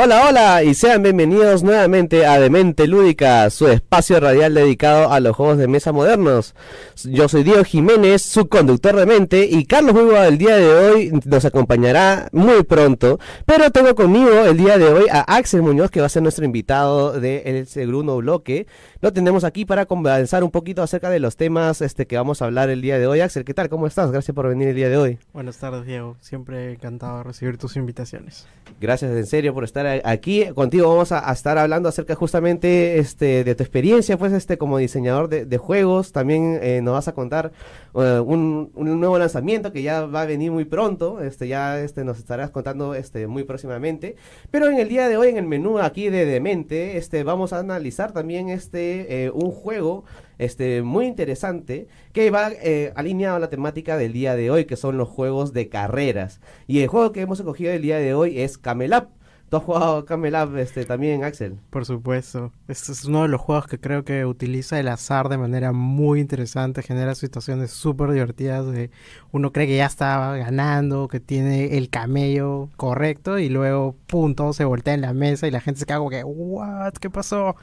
Hola, hola y sean bienvenidos nuevamente a Demente Lúdica, su espacio radial dedicado a los juegos de mesa modernos. Yo soy Diego Jiménez, su conductor de mente, y Carlos Hugo el día de hoy nos acompañará muy pronto. Pero tengo conmigo el día de hoy a Axel Muñoz, que va a ser nuestro invitado del segundo bloque. Lo tenemos aquí para conversar un poquito acerca de los temas este, que vamos a hablar el día de hoy. Axel, ¿qué tal? ¿Cómo estás? Gracias por venir el día de hoy. Buenas tardes, Diego. Siempre encantado de recibir tus invitaciones. Gracias en serio por estar aquí contigo vamos a, estar hablando acerca justamente este de tu experiencia pues este como diseñador de, juegos también eh, nos vas a contar eh, un, nuevo lanzamiento que ya va a venir muy pronto este ya este nos estarás contando este muy próximamente pero en el día de hoy en el menú aquí de Demente este vamos a analizar también este eh, un juego este, muy interesante que va alineado a la temática del día de hoy, que son los juegos de carreras. Y el juego que hemos escogido el día de hoy es Camelap. ¿Tú has jugado Camel este, también, Axel? Por supuesto. Este es uno de los juegos que creo que utiliza el azar de manera muy interesante, genera situaciones súper divertidas. De uno cree que ya está ganando, que tiene el camello correcto y luego, pum, todo se voltea en la mesa y la gente se como que, ¿what? ¿Qué pasó?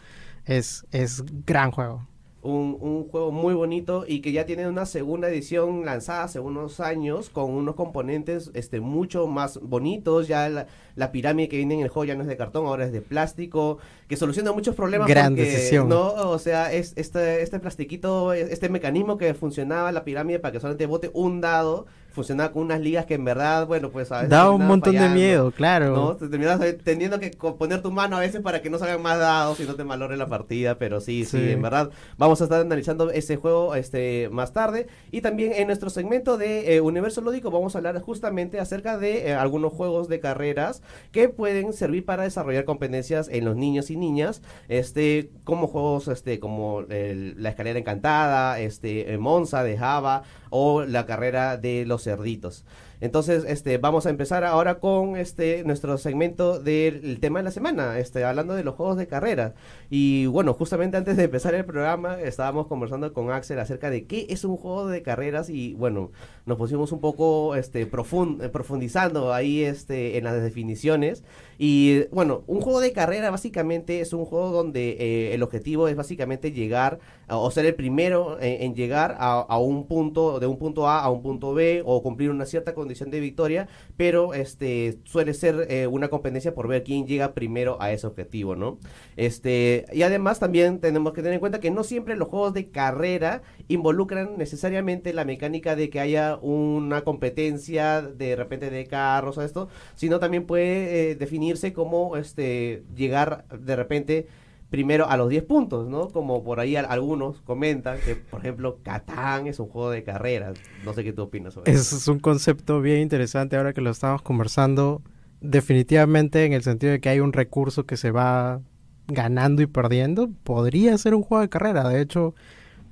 Es, es gran juego un, juego muy bonito y que ya tiene una segunda edición lanzada hace unos años con unos componentes este mucho más bonitos. Ya la, pirámide que viene en el juego ya no es de cartón, ahora es de plástico, que soluciona muchos problemas. Gran decisión. ¿no? O sea, es este, este plastiquito, este mecanismo que funcionaba la pirámide para que solamente bote un dado funcionaba con unas ligas que en verdad, bueno, pues a veces Da un montón de miedo, claro. ¿no? Te terminas teniendo que poner tu mano a veces para que no salgan más dados y no te malore la partida, pero sí, sí, en verdad. Vamos a estar analizando ese juego este más tarde. Y también en nuestro segmento de eh, Universo Lúdico vamos a hablar justamente acerca de eh, algunos juegos de carreras que pueden servir para desarrollar competencias en los niños y niñas, este, como juegos este, como la escalera encantada, este, eh, Monza de Java o la carrera de los cerditos. Entonces, este, vamos a empezar ahora con este nuestro segmento del tema de la semana, este, hablando de los juegos de carrera. Y bueno, justamente antes de empezar el programa, estábamos conversando con Axel acerca de qué es un juego de carreras y bueno, nos pusimos un poco este profundizando ahí este en las definiciones. Y bueno, un juego de carrera básicamente es un juego donde eh, el objetivo es básicamente llegar o ser el primero en, llegar a, un punto, de un punto A a un punto B o cumplir una cierta condición de victoria, pero este suele ser eh, una competencia por ver quién llega primero a ese objetivo, ¿no? Este, y además también tenemos que tener en cuenta que no siempre los juegos de carrera involucran necesariamente la mecánica de que haya una competencia de repente de carros o esto, sino también puede eh, definirse como este llegar de repente primero a los 10 puntos, ¿no? Como por ahí algunos comentan que, por ejemplo, Catán es un juego de carreras. No sé qué tú opinas sobre eso. Es un concepto bien interesante ahora que lo estamos conversando. Definitivamente en el sentido de que hay un recurso que se va ganando y perdiendo, podría ser un juego de carrera. De hecho,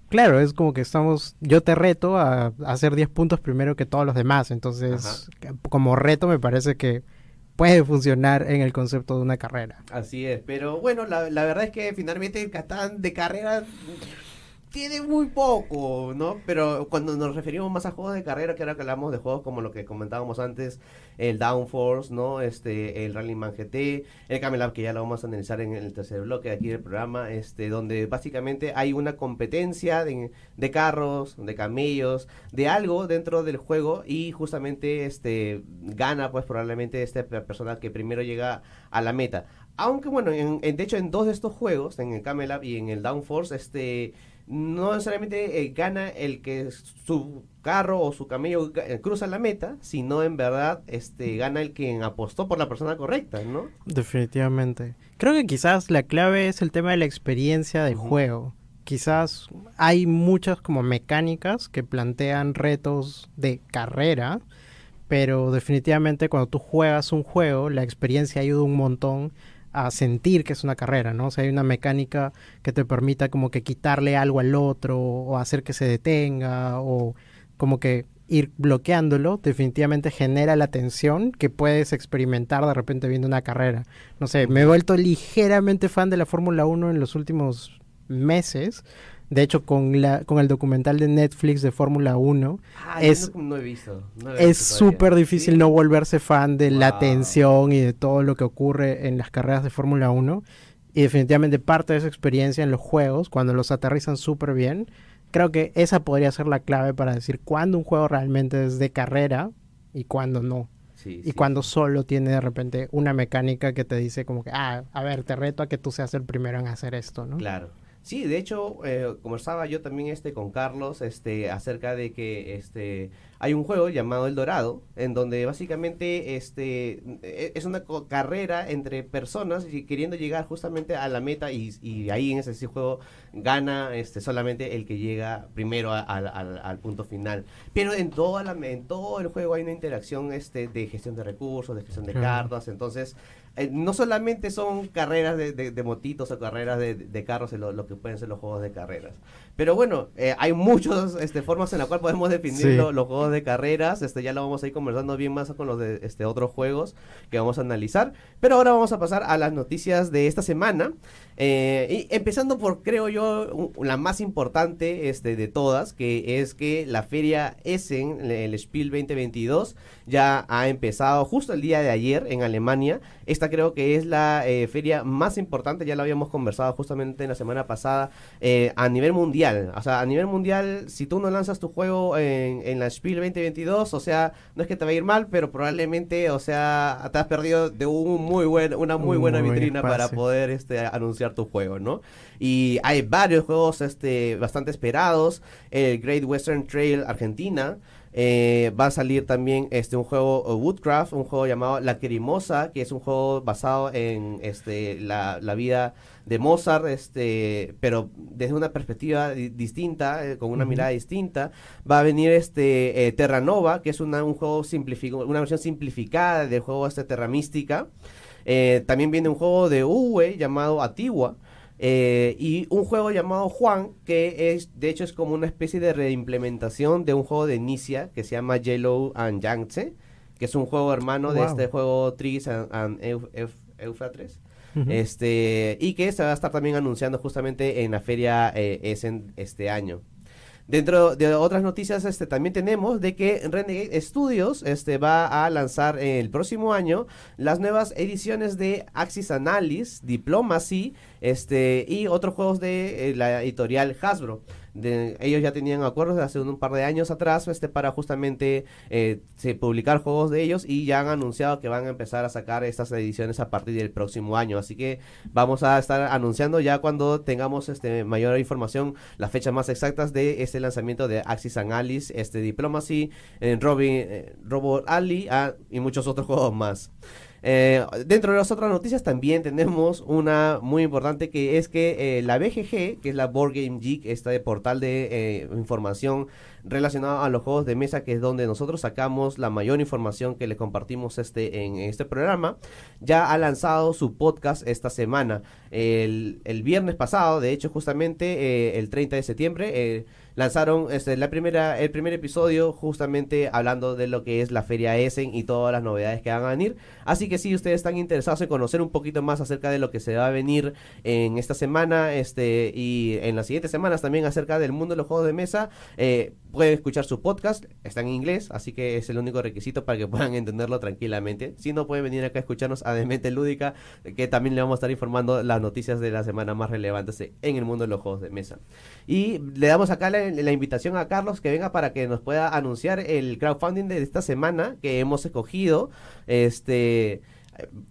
claro, es como que estamos, yo te reto a, hacer 10 puntos primero que todos los demás. Entonces, como reto me parece que puede funcionar en el concepto de una carrera. Así es, pero bueno, la, la verdad es que finalmente el Catán de carrera tiene muy poco, ¿no? Pero cuando nos referimos más a juegos de carrera, que ahora que hablamos de juegos como lo que comentábamos antes, el Downforce, ¿no? Este, el Rallyman GT, el Camel que ya lo vamos a analizar en el tercer bloque aquí del programa, este, donde básicamente hay una competencia de, carros, de camellos, de algo dentro del juego y justamente este gana pues probablemente esta persona que primero llega a la meta. Aunque bueno, en, de hecho en dos de estos juegos, en el Camel y en el Downforce, este no necesariamente eh, gana el que su carro o su camello eh, cruza la meta, sino en verdad este gana el que apostó por la persona correcta, ¿no? Definitivamente. Creo que quizás la clave es el tema de la experiencia del juego. Quizás hay muchas como mecánicas que plantean retos de carrera, pero definitivamente cuando tú juegas un juego, la experiencia ayuda un montón a sentir que es una carrera, ¿no? O sea, hay una mecánica que te permita como que quitarle algo al otro o hacer que se detenga o como que ir bloqueándolo definitivamente genera la tensión que puedes experimentar de repente viendo una carrera. No sé, me he vuelto ligeramente fan de la Fórmula 1 en los últimos meses De hecho, con, la, con el documental de Netflix de Fórmula 1, Ah, es, no, no he visto. no he es súper difícil ¿Sí? no volverse fan de la tensión y de todo lo que ocurre en las carreras de Fórmula 1. Y definitivamente parte de esa experiencia en los juegos, cuando los aterrizan súper bien, creo que esa podría ser la clave para decir cuándo un juego realmente es de carrera y cuándo no. Sí, Y sí. cuando solo tiene de repente una mecánica que te dice como que, ah, a ver, te reto a que tú seas el primero en hacer esto, ¿no? Claro. Sí, de hecho, eh, conversaba yo también este con Carlos este acerca de que este hay un juego llamado El Dorado en donde básicamente este e- es una carrera entre personas y queriendo llegar justamente a la meta y, y ahí en ese juego gana este solamente el que llega primero a- al- punto final. Pero en toda la en todo el juego hay una interacción este de gestión de recursos, de gestión de cartas, entonces eh, no solamente son carreras de, de- de motitos o carreras de, de carros lo, lo que pueden ser los juegos de carreras. Pero bueno, eh, hay muchas este, formas en las cuales podemos definir Sí. lo- los juegos de carreras. Este, ya lo vamos a ir conversando bien más con los de este, otros juegos que vamos a analizar. Pero ahora vamos a pasar a las noticias de esta semana. Eh, y empezando por, creo yo, la más importante este, de todas, que es que la feria Essen, el Spiel 2022, ya ha empezado justo el día de ayer en Alemania. Esta creo que es la eh, feria más importante, ya lo habíamos conversado justamente en la semana pasada, eh, a nivel mundial. O sea, a nivel mundial, si tú no lanzas tu juego en, en la Spiel 2022, o sea, no es que te va a ir mal, pero probablemente, o sea, te has perdido de un muy buen, una muy Un buena muy vitrina para poder este, anunciar tu juego, ¿no? Y hay varios juegos este, bastante esperados. El Great Western Trail Argentina. eh, va a salir también este un juego uh, Woodcraft, un juego llamado La Querimosa, que es un juego basado en este la, la vida de Mozart, este, pero desde una perspectiva di- distinta, eh, con una mirada distinta. Va a venir este eh, Terra Nova, que es una, un juego simplificado, una versión simplificada del juego este Terra Mística. Eh, también viene un juego de Uwe llamado Atigua. eh, y un juego llamado Juan, que es, de hecho, es como una especie de reimplementación de un juego de Inicia que se llama Yellow and Yangtze, que es un juego hermano de este juego Tris and, and Euf-. Este, y que se va a estar también anunciando justamente en la feria eh, Essen este año. Dentro de otras noticias, este, también tenemos de que Renegade Studios este, va a lanzar el próximo año las nuevas ediciones de Axis Analysis, Diplomacy este, y otros juegos de eh, la editorial Hasbro. De- ellos ya tenían acuerdos hace un par de años atrás este, para justamente eh, publicar juegos de ellos y ya han anunciado que van a empezar a sacar estas ediciones a partir del próximo año. Así que vamos a estar anunciando ya cuando tengamos este, mayor información las fechas más exactas de este lanzamiento de Axis and Alice, este Diplomacy, eh, Robin, eh, Robot Ali ah, y muchos otros juegos más. Eh, dentro de las otras noticias también tenemos una muy importante que es que eh, la BGG, que es la Board Game Geek, este portal de eh, información relacionada a los juegos de mesa, que es donde nosotros sacamos la mayor información que les compartimos este en este programa, ya ha lanzado su podcast esta semana. El, el viernes pasado, de hecho, justamente eh, el 30 de septiembre, eh, lanzaron este, la primera, el primer episodio justamente hablando de lo que es la Feria Essen y todas las novedades que van a venir. Así que si ustedes están interesados en conocer un poquito más acerca de lo que se va a venir en esta semana este y en las siguientes semanas también acerca del mundo de los juegos de mesa, eh, pueden escuchar su podcast, está en inglés, así que es el único requisito para que puedan entenderlo tranquilamente. Si no, pueden venir acá a escucharnos a Demente Lúdica, que también le vamos a estar informando las noticias de la semana más relevantes en el mundo de los juegos de mesa. Y le damos acá la, la invitación a Carlos que venga para que nos pueda anunciar el crowdfunding de esta semana que hemos escogido. Este.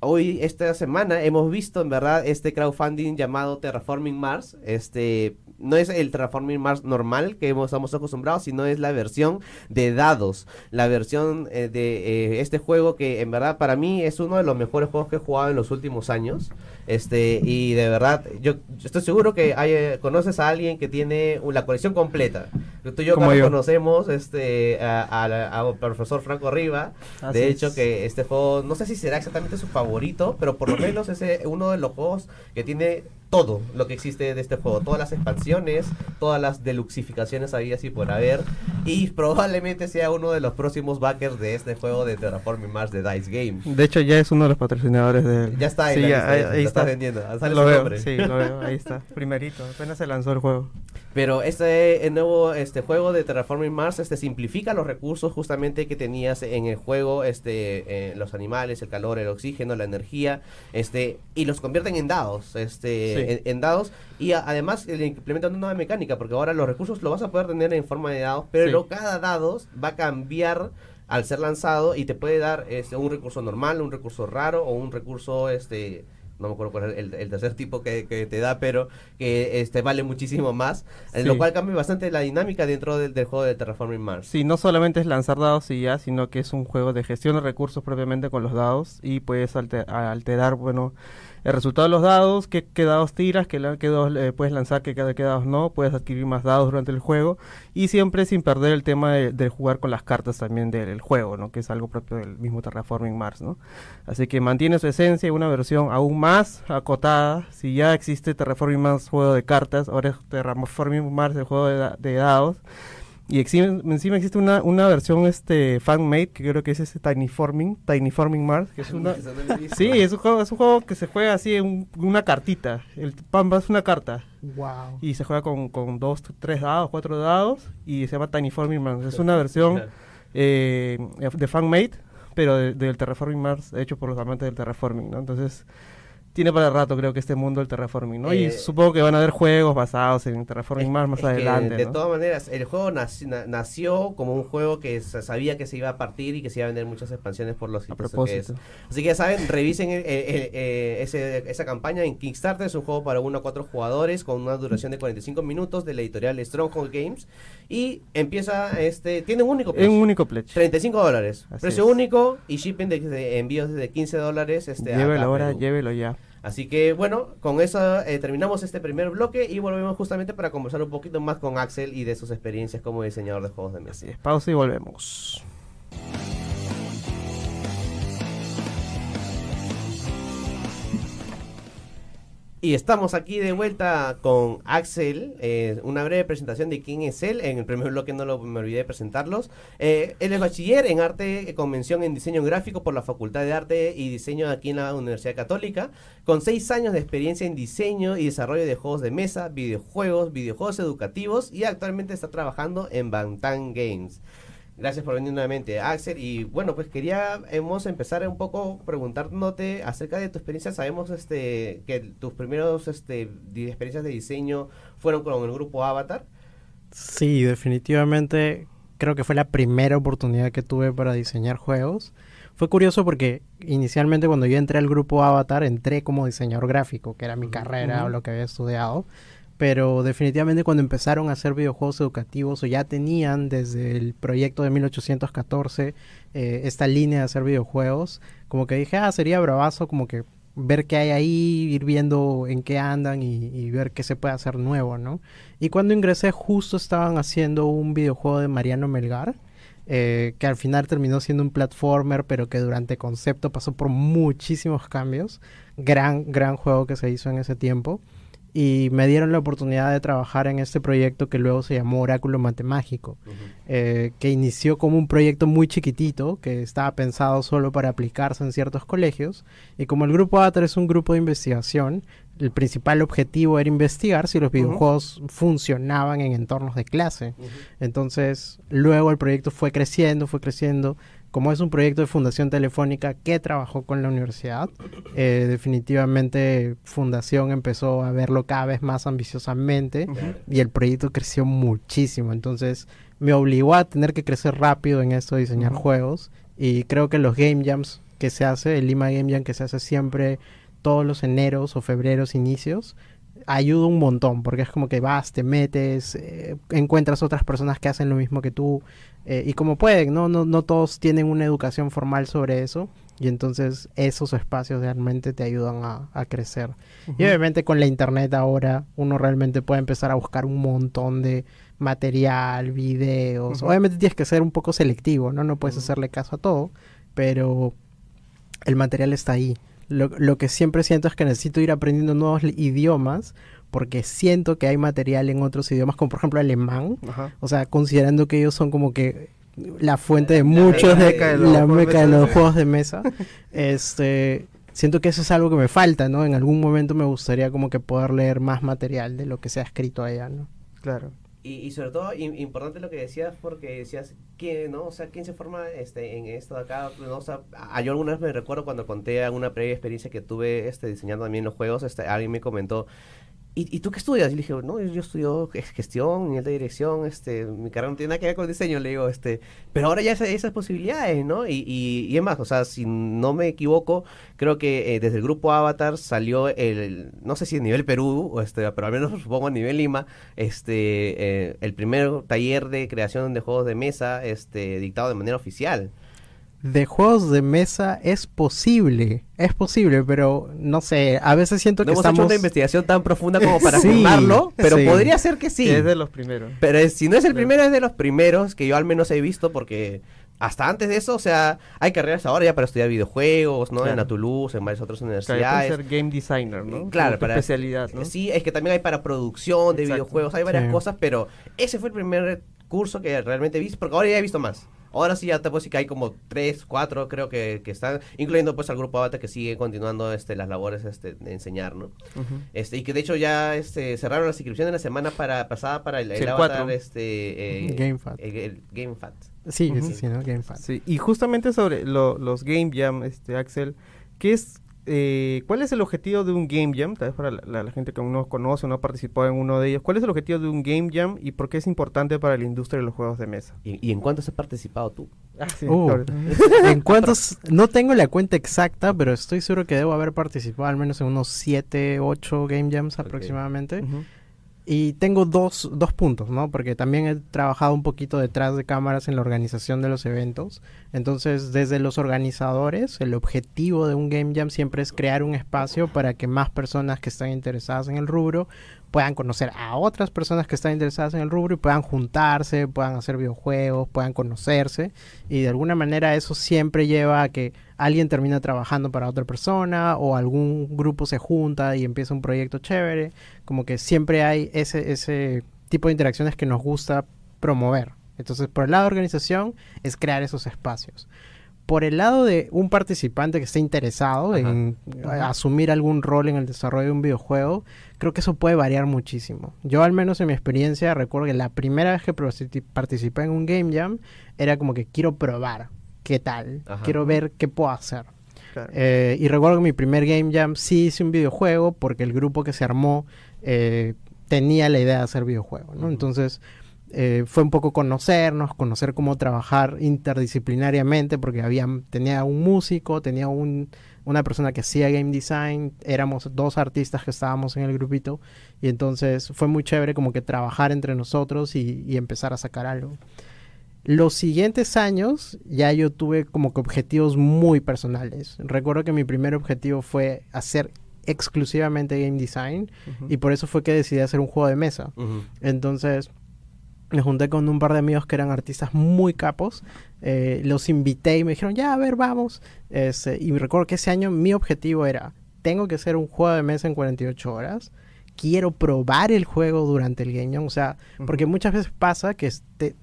Hoy, esta semana, hemos visto en verdad este crowdfunding llamado Terraforming Mars. Este no es el Terraforming Mars normal que estamos acostumbrados, sino es la versión de dados. La versión eh, de eh, este juego que en verdad para mí es uno de los mejores juegos que he jugado en los últimos años. Este, y de verdad, yo, yo estoy seguro que hay, eh, conoces a alguien que tiene la colección completa. Tú y yo, Como Carlos, yo. conocemos este, a, a profesor Franco Riva. Así de es. hecho, que este juego, no sé si será exactamente su favorito, pero por lo menos es uno de los juegos que tiene todo lo que existe de este juego. Todas las expansiones, todas las deluxificaciones había así por haber. Y probablemente sea uno de los próximos backers de este juego de Terraforming Mars de Dice Game. De hecho, ya es uno de los patrocinadores de Ya está, en Sí, ya, ahí, ahí lo está está. vendiendo. Sale Lo su veo, nombre. sí, lo veo, ahí está. Primerito, apenas se lanzó el juego. Pero este el nuevo este juego de Terraforming Mars este simplifica los recursos justamente que tenías en el juego, este eh, los animales, el calor, el oxígeno, la energía, este y los convierten en dados, este en, dados y además le implementan una nueva mecánica porque ahora los recursos lo vas a poder tener en forma de dados, pero cada dado va a cambiar al ser lanzado y te puede dar este un recurso normal, un recurso raro o un recurso este no me acuerdo cuál es el, tercer tipo que, te da, pero que este vale muchísimo más, en lo cual cambia bastante la dinámica dentro del, juego de Terraforming Mars. Sí, no solamente es lanzar dados y ya, sino que es un juego de gestión de recursos propiamente con los dados y puedes alterar, bueno, el resultado de los dados, qué, dados tiras, qué, dados eh, puedes lanzar, qué, qué, dados no, puedes adquirir más dados durante el juego y siempre sin perder el tema de, jugar con las cartas también del juego, ¿no? que es algo propio del mismo Terraforming Mars. ¿no? Así que mantiene su esencia y una versión aún más acotada. Si ya existe Terraforming Mars juego de cartas, ahora es Terraforming Mars el juego de dados. Y encima, existe una, una versión este fan-made que creo que es ese Tiny Forming, Tiny Forming Mars, que es una... sí, es un, juego, es un juego que se juega así en una cartita. El Pamba es una carta. Wow. Y se juega con, con dos, tres dados, cuatro dados y se llama Tiny Forming Mars. Es una versión eh, de fan-made, pero del Terraforming Mars hecho por los amantes del Terraforming, ¿no? Entonces tiene para rato creo que este mundo del terraforming, ¿no? y eh, supongo que van a haber juegos basados en terraforming más más adelante. de todas maneras, el juego nació, como un juego que sabía que se iba a partir y que se iba a vender muchas expansiones por los a propósito. Así que ya saben, revisen eh, esa campaña en Kickstarter, es un juego para uno a cuatro jugadores con una duración de 45 minutos de la editorial Stronghold Games y empieza este tiene un único pledge. Un único pledge. 35 dólares. Precio único y shipping de, envíos de 15 dólares este Llévelo ahora, llévelo ya. Así que bueno, con eso eh, terminamos este primer bloque y volvemos justamente para conversar un poquito más con Axel y de sus experiencias como diseñador de juegos de mesa. pausa y volvemos. Y estamos aquí de vuelta con Axel, eh, una breve presentación de quién es él. En el primer bloque no lo, me olvidé de presentarlos. Eh, él es bachiller en arte, convención en diseño gráfico por la Facultad de Arte y Diseño aquí en la Universidad Católica, con seis años de experiencia en diseño y desarrollo de juegos de mesa, videojuegos, videojuegos educativos y actualmente está trabajando en Bantan Games. Gracias por venir nuevamente, Axel. Y bueno, pues queríamos empezar un poco preguntándote acerca de tu experiencia. Sabemos este que tus primeros este, experiencias de diseño fueron con el grupo Avatar. Sí, definitivamente creo que fue la primera oportunidad que tuve para diseñar juegos. Fue curioso porque inicialmente cuando yo entré al grupo Avatar entré como diseñador gráfico, que era mi carrera o lo que había estudiado pero definitivamente cuando empezaron a hacer videojuegos educativos o ya tenían desde el proyecto de 1814 eh, esta línea de hacer videojuegos, como que dije, ah, sería bravazo como que ver qué hay ahí, ir viendo en qué andan y, ver qué se puede hacer nuevo, ¿no? Y cuando ingresé justo estaban haciendo un videojuego de Mariano Melgar, eh, que al final terminó siendo un platformer, pero que durante concepto pasó por muchísimos cambios. Gran, gran juego que se hizo en ese tiempo y me dieron la oportunidad de trabajar en este proyecto que luego se llamó Oráculo Matemágico, eh, que inició como un proyecto muy chiquitito que estaba pensado solo para aplicarse en ciertos colegios y como el grupo ATR es un grupo de investigación, el principal objetivo era investigar si los videojuegos funcionaban en entornos de clase. Entonces, luego el proyecto fue creciendo, fue creciendo como es un proyecto de Fundación Telefónica que trabajó con la universidad, eh, definitivamente Fundación empezó a verlo cada vez más ambiciosamente y el proyecto creció muchísimo. Entonces me obligó a tener que crecer rápido en esto de diseñar juegos y creo que los Game Jams que se hace, el Lima Game Jam que se hace siempre todos los eneros o febreros inicios, ayuda un montón, porque es como que vas, te metes, eh, encuentras otras personas que hacen lo mismo que tú, eh, y como pueden, ¿no? ¿no? No todos tienen una educación formal sobre eso, y entonces esos espacios realmente te ayudan a, crecer. Y obviamente con la internet ahora uno realmente puede empezar a buscar un montón de material, videos. Obviamente tienes que ser un poco selectivo, ¿no? No puedes hacerle caso a todo, pero el material está ahí. Lo, lo, que siempre siento es que necesito ir aprendiendo nuevos idiomas porque siento que hay material en otros idiomas, como por ejemplo alemán. O sea, considerando que ellos son como que la fuente de muchos de, la meca de los juegos de mesa. este siento que eso es algo que me falta, ¿no? En algún momento me gustaría como que poder leer más material de lo que se ha escrito allá, ¿no? Claro. Y, y sobre todo im- importante lo que decías porque decías que no o sea quién se forma este en esto de acá no o sea yo alguna vez me recuerdo cuando conté alguna previa experiencia que tuve este diseñando también los juegos este alguien me comentó ¿Y, tú qué estudias? Y le dije, no, yo estudio ge- gestión, nivel de dirección, este, mi carrera no tiene nada que ver con diseño, le digo, este, pero ahora ya hay esas posibilidades, ¿no? Y, y, y es más, o sea, si no me equivoco, creo que eh, desde el grupo Avatar salió el, no sé si a nivel Perú, o este, pero al menos supongo a nivel Lima, este, eh, el primer taller de creación de juegos de mesa, este, dictado de manera oficial. De juegos de mesa es posible, es posible, pero no sé, a veces siento No que hemos estamos... hecho una investigación tan profunda como para Sí, afirmarlo, pero sí. podría ser que sí. Es de los primeros. Pero es- si no es el Claro. primero, es de los primeros que yo al menos he visto, porque hasta antes de eso, o sea, hay carreras ahora ya para estudiar videojuegos, ¿no? Claro. En la Toulouse, en varias otras Claro, universidades. ser game designer, ¿no? Claro, Como tu para- especialidad, ¿no? Sí, es que también hay para producción de Exacto. videojuegos, hay varias Sí. cosas, pero ese fue el primer curso que realmente he visto, porque ahora ya he visto más. Ahora sí ya te puedo decir que hay como tres, cuatro, creo que, que están, incluyendo pues al grupo Avatar que sigue continuando este, las labores este, de enseñar, ¿no? Este, y que de hecho ya este, cerraron las inscripciones la semana para, pasada para el, el Sí, el Avatar cuatro. este, eh, GameFAT. el- el GameFAT. Sí, sí, sí, ¿no? Game Fan. Sí, y justamente sobre lo- los Game Jam, este, Axel, ¿qué es, eh, ¿cuál es el objetivo de un Game Jam? Tal vez para la, la- la gente que aún no conoce o no ha participado en uno de ellos. ¿Cuál es el objetivo de un Game Jam y por qué es importante para la industria de los juegos de mesa? ¿Y, y en cuántos has participado tú? Ah, sí, Uh, ¿En cuántos? No tengo la cuenta exacta, pero estoy seguro que debo haber participado al menos en unos 7, 8 Game Jams aproximadamente. Y tengo dos, dos puntos, ¿no? Porque también he trabajado un poquito detrás de cámaras en la organización de los eventos. Entonces, desde los organizadores, el objetivo de un Game Jam siempre es crear un espacio para que más personas que están interesadas en el rubro puedan conocer a otras personas que están interesadas en el rubro y puedan juntarse, puedan hacer videojuegos, puedan conocerse. Y de alguna manera eso siempre lleva a que alguien termina trabajando para otra persona o algún grupo se junta y empieza un proyecto chévere. Como que siempre hay ese, ese tipo de interacciones que nos gusta promover. Entonces, por el lado de organización, es crear esos espacios. Por el lado de un participante que esté interesado Ajá. en a- asumir algún rol en el desarrollo de un videojuego, creo que eso puede variar muchísimo. Yo, al menos en mi experiencia, recuerdo que la primera vez que particip- participé en un Game Jam era como que quiero probar qué tal, Ajá. quiero ver qué puedo hacer. Claro. Eh, y recuerdo que mi primer Game Jam sí hice un videojuego porque el grupo que se armó eh, tenía la idea de hacer. Ujú. Entonces eh, fue un poco conocernos, conocer cómo trabajar interdisciplinariamente porque había, tenía un músico, tenía un, una persona que hacía game design, éramos dos artistas que estábamos en el grupito y entonces fue muy chévere como que trabajar entre nosotros y, y empezar a sacar algo. Los siguientes años ya yo tuve como que objetivos muy personales. Recuerdo que mi primer objetivo fue hacer exclusivamente game design y por eso fue que decidí hacer un juego de mesa. Entonces me junté con un par de amigos que eran artistas muy capos. eh, los invité y me dijeron, ya, a ver, vamos. Este, y recuerdo que ese año mi objetivo era, tengo que hacer un juego de mesa en 48 horas. Quiero probar el juego durante el game jam. O sea, porque muchas veces pasa que te,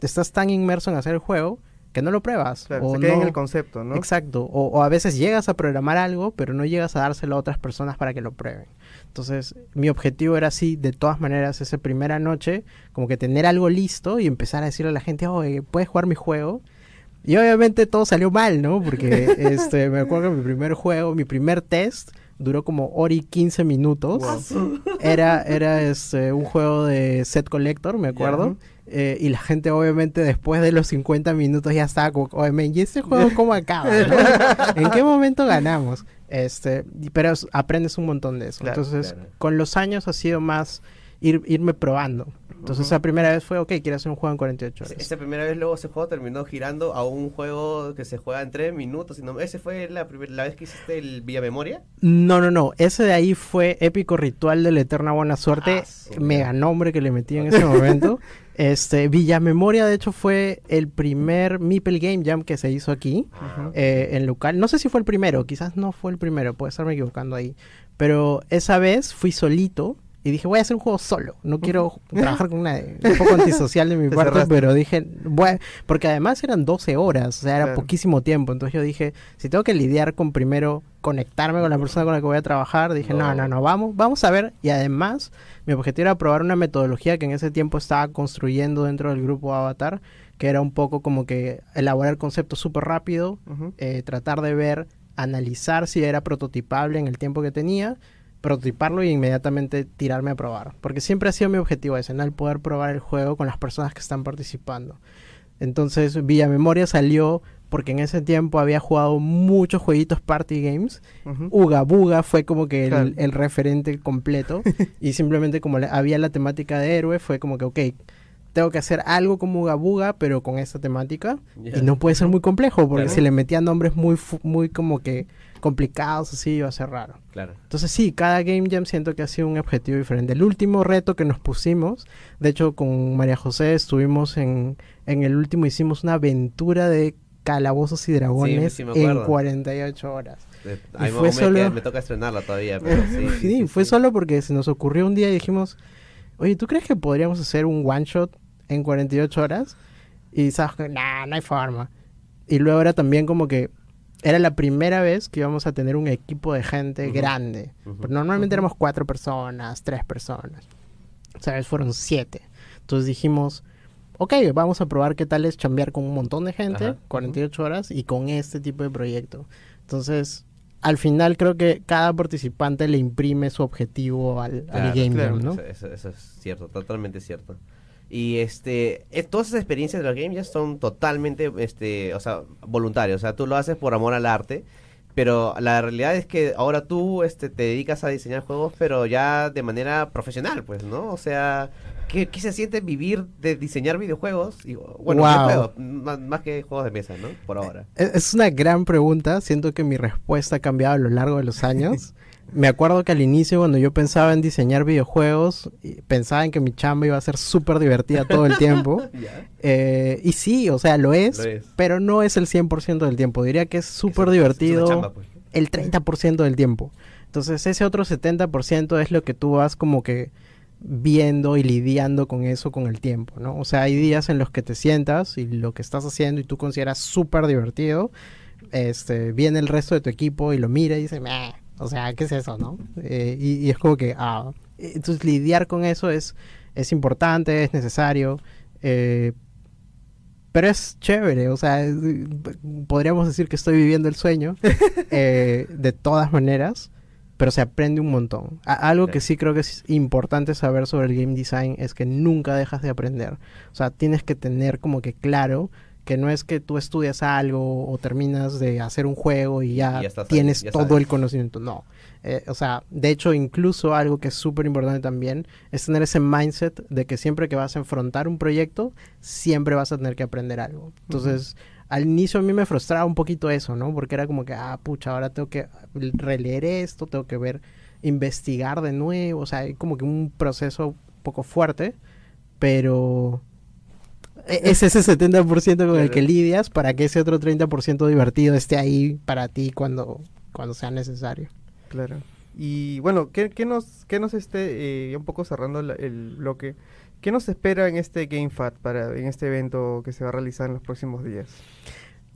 estás tan inmerso en hacer el juego que no lo pruebas. Claro, o se queda en el concepto, ¿no? Exacto. O, o a veces llegas a programar algo, pero no llegas a dárselo a otras personas para que lo prueben. Entonces, mi objetivo era así, de todas maneras, esa primera noche, como que tener algo listo y empezar a decirle a la gente, oye, ¿puedes jugar mi juego? Y obviamente todo salió mal, ¿no? Porque este, me acuerdo que mi primer juego, mi primer test, duró como hora y 15 minutos. Wow. Era, era este, un juego de set collector, me acuerdo. Eh, y la gente obviamente después de los 50 minutos ya estaba como, oye, men, ¿y este juego cómo acaba? no? ¿En qué momento ganamos? Este, pero es- aprendes un montón de eso. Claro, Entonces, claro. con los años ha sido más ir, irme probando. Entonces, Ujú. esa primera vez fue, ok, quiero hacer un juego en 48 horas. Esa primera vez luego ese juego terminó girando a un juego que se juega en tres minutos. y no- ¿Ese fue la, primer- la vez que hiciste el Villa Memoria? No, no, no. Ese de ahí fue épico ritual de la eterna buena suerte. Ah, su mega nombre que le metí en ese momento. Este, Villa Memoria, de hecho, fue el primer Meeple Game Jam que se hizo aquí. Eh, en local. No sé si fue el primero, quizás no fue el primero, puede estarme equivocando ahí. Pero esa vez fui solito y dije, voy a hacer un juego solo. No quiero trabajar con nadie. Un poco antisocial de mi parte, pero dije, bueno, porque además eran 12 horas, o sea, era poquísimo tiempo. Entonces yo dije, si tengo que lidiar con primero conectarme con la persona con la que voy a trabajar, dije, no, no, no, vamos, vamos a ver. Y además, mi objetivo era probar una metodología que en ese tiempo estaba construyendo dentro del grupo Avatar, que era un poco como que elaborar conceptos súper rápido, eh, tratar de ver, analizar si era prototipable en el tiempo que tenía prototiparlo y inmediatamente tirarme a probar. Porque siempre ha sido mi objetivo ese, ¿no? El poder probar el juego con las personas que están participando. Entonces, Villa Memoria salió porque en ese tiempo había jugado muchos jueguitos party games. Uga Buga fue como que el, referente completo. y simplemente como había la temática de héroe, fue como que, ok, tengo que hacer algo como Uga Buga, pero con esta temática. Y no puede ser muy complejo, porque si le metían nombres muy, muy como que complicados, así iba a ser raro. Claro. Entonces sí, cada Game Jam siento que ha sido un objetivo diferente. El último reto que nos pusimos, de hecho con María José estuvimos en, en el último, hicimos una aventura de calabozos y dragones en 48 horas. y fue solo... me toca estrenarla todavía, pero sí, fue solo porque se nos ocurrió un día y dijimos, oye, ¿tú crees que podríamos hacer un one shot en 48 horas? Y sabes que, nah, no hay forma. Y luego era también como que era la primera vez que íbamos a tener un equipo de gente grande. normalmente éramos cuatro personas, tres personas. O sea, fueron siete. Entonces dijimos, ok, vamos a probar qué tal es chambear con un montón de gente, 48 horas, y con este tipo de proyecto. Entonces, al final creo que cada participante le imprime su objetivo al, game jam, ¿no? eso, es cierto, totalmente cierto. Y este, todas esas experiencias de los games ya son totalmente, este, o sea, voluntarias. O sea, tú lo haces por amor al arte. Pero la realidad es que ahora tú este, te dedicas a diseñar juegos, pero ya de manera profesional, pues, ¿no? O sea, ¿qué, se siente vivir de diseñar videojuegos? Y, bueno, más, que juegos de mesa, ¿no? Por ahora. Es una gran pregunta. Siento que mi respuesta ha cambiado a lo largo de los años. me acuerdo que al inicio cuando yo pensaba en diseñar videojuegos, pensaba en que mi chamba iba a ser súper divertida todo el tiempo. Eh, y sí, o sea, lo es, pero no es el 100% del tiempo. Diría que es súper divertido pues. el 30% del tiempo. Entonces ese otro 70% es lo que tú vas como que viendo y lidiando con eso con el tiempo, ¿no? O sea, hay días en los que te sientas y lo que estás haciendo y tú consideras súper divertido, este, viene el resto de tu equipo y lo mira y dice, Meh o sea, ¿qué es eso, no? Eh, y, es como que, ah, entonces lidiar con eso es, es importante, es necesario, eh, pero es chévere, o sea, podríamos decir que estoy viviendo el sueño eh, de todas maneras, pero se aprende un montón. algo que sí creo que es importante saber sobre el game design es que nunca dejas de aprender. O sea, tienes que tener como que claro que no es que tú estudias algo o terminas de hacer un juego y ya, tienes todo el conocimiento, no. Eh, o sea, de hecho, incluso algo que es súper importante también es tener ese mindset de que siempre que vas a enfrentar un proyecto, siempre vas a tener que aprender algo. Entonces, al inicio a mí me frustraba un poquito eso, ¿no? Porque era como que, ah, pucha, ahora tengo que releer esto, tengo que ver, investigar de nuevo, o sea, hay como que un proceso un poco fuerte, pero es ese 70% con el que lidias para que ese otro 30% divertido esté ahí para ti cuando, cuando sea necesario. Claro. Y bueno, ¿qué, qué nos, qué nos esté, eh, un poco cerrando el bloque, qué nos espera en este GameFAT, para, en este evento que se va a realizar en los próximos días?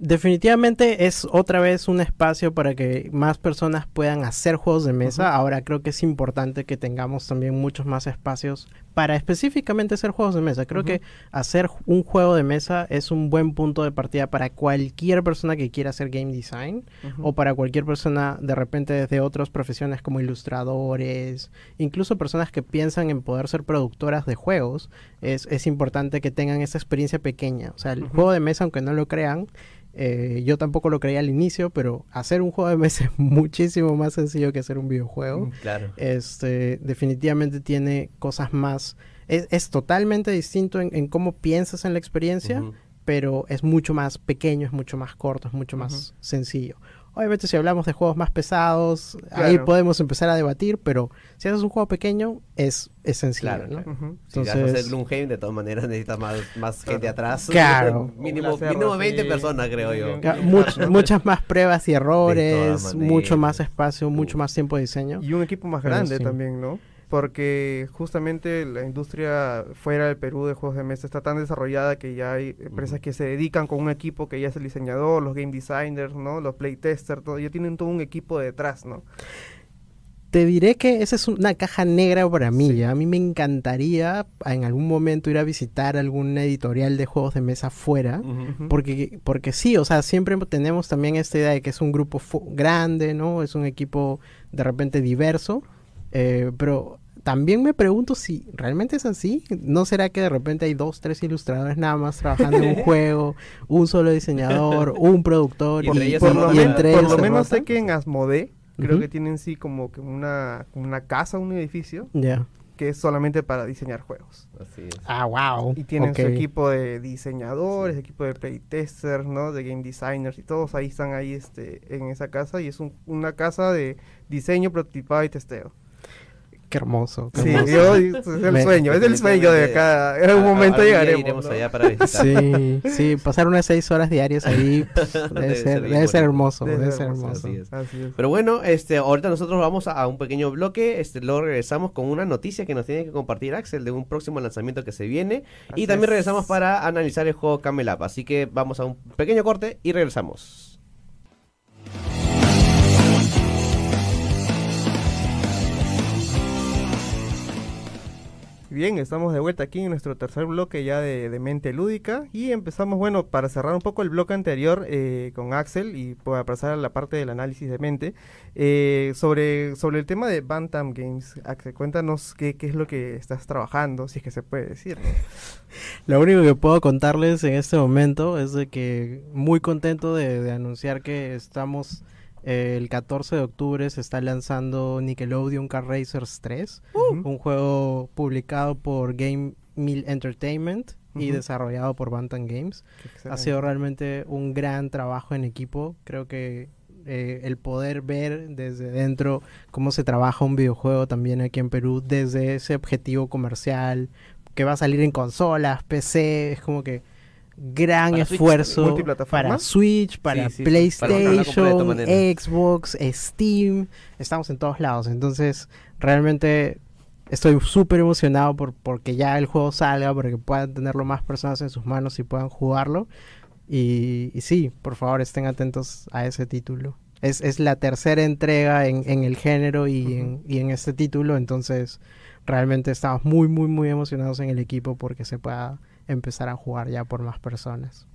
Definitivamente es otra vez un espacio para que más personas puedan hacer juegos de mesa. Ahora creo que es importante que tengamos también muchos más espacios para específicamente hacer juegos de mesa. Creo que hacer un juego de mesa es un buen punto de partida para cualquier persona que quiera hacer game design o para cualquier persona de repente desde otras profesiones como ilustradores, incluso personas que piensan en poder ser productoras de juegos. Es, es importante que tengan esa experiencia pequeña. O sea, el juego de mesa, aunque no lo crean, eh, yo tampoco lo creía al inicio, pero hacer un juego de mesa es muchísimo más sencillo que hacer un videojuego. Mm, claro. Este, definitivamente tiene cosas más. Es, totalmente distinto en, cómo piensas en la experiencia, pero es mucho más pequeño, es mucho más corto, es mucho más sencillo. Obviamente si hablamos de juegos más pesados, ahí podemos empezar a debatir, pero si haces un juego pequeño es esencial, ¿no? Si haces Gloomhaven, de todas maneras necesitas más, gente atrás. Claro. mínimo, mínimo 20 personas, creo yo. muchas más pruebas y errores, mucho más espacio, mucho más tiempo de diseño. Y un equipo más grande también, ¿no? Porque justamente la industria fuera del Perú de juegos de mesa está tan desarrollada que ya hay empresas que se dedican con un equipo que ya es el diseñador, los game designers, ¿no? Los playtesters, todo, ya tienen todo un equipo detrás, ¿no? Te diré que esa es una caja negra para mí. ¿ya? A mí me encantaría en algún momento ir a visitar algún editorial de juegos de mesa fuera. porque, porque sí, o sea, siempre tenemos también esta idea de que es un grupo grande, ¿no? Es un equipo de repente diverso. Eh, pero también me pregunto si realmente es así. ¿No será que de repente hay dos, tres ilustradores nada más trabajando en un juego, un solo diseñador, un productor y, por, lo, por lo menos sé que en Asmode creo que tienen sí como que una, una casa, un edificio. Que es solamente para diseñar juegos. Así es. Ah, wow. Y tienen su equipo de diseñadores, equipo de playtesters, ¿no? De game designers y todos ahí están ahí este, en esa casa y es una casa de diseño, prototipado y testeo. Qué hermoso. sí, yo, es el sueño, es el sueño de acá. En algún momento llegaremos. allá para visitar. Sí, sí, pasar unas seis horas diarias ahí debe, ser, debe ser hermoso, debe, ser hermoso. Así es. Pero bueno, este, ahorita nosotros vamos a, un pequeño bloque, este, luego regresamos con una noticia que nos tiene que compartir Axel de un próximo lanzamiento que se viene y también regresamos para analizar el juego Camel Up. Así que vamos a un pequeño corte y regresamos. Bien, estamos de vuelta aquí en nuestro tercer bloque ya de, Mente Lúdica y empezamos, bueno, para cerrar un poco el bloque anterior eh, con Axel y para pasar a la parte del análisis de mente, eh, sobre, sobre el tema de Bantam Games. Axel, cuéntanos qué, qué es lo que estás trabajando, si es que se puede decir. Lo único que puedo contarles en este momento es de que muy contento de, de anunciar que estamos el 14 de octubre se está lanzando Nickelodeon Car Racers 3, un juego publicado por Game Mill Entertainment y desarrollado por Bantam Games. Ha sido realmente un gran trabajo en equipo. Creo que eh, el poder ver desde dentro cómo se trabaja un videojuego también aquí en Perú, desde ese objetivo comercial que va a salir en consolas, PC, es como que gran esfuerzo para Switch, para PlayStation, Xbox, Steam, estamos en todos lados. Entonces, realmente estoy súper emocionado por porque ya el juego salga, porque puedan tenerlo más personas en sus manos y puedan jugarlo. Y, sí, por favor, estén atentos a ese título. Es, es la tercera entrega en, en el género y, en, y en este título, entonces realmente estamos muy, muy, muy emocionados en el equipo porque se pueda empezar a jugar ya por más personas.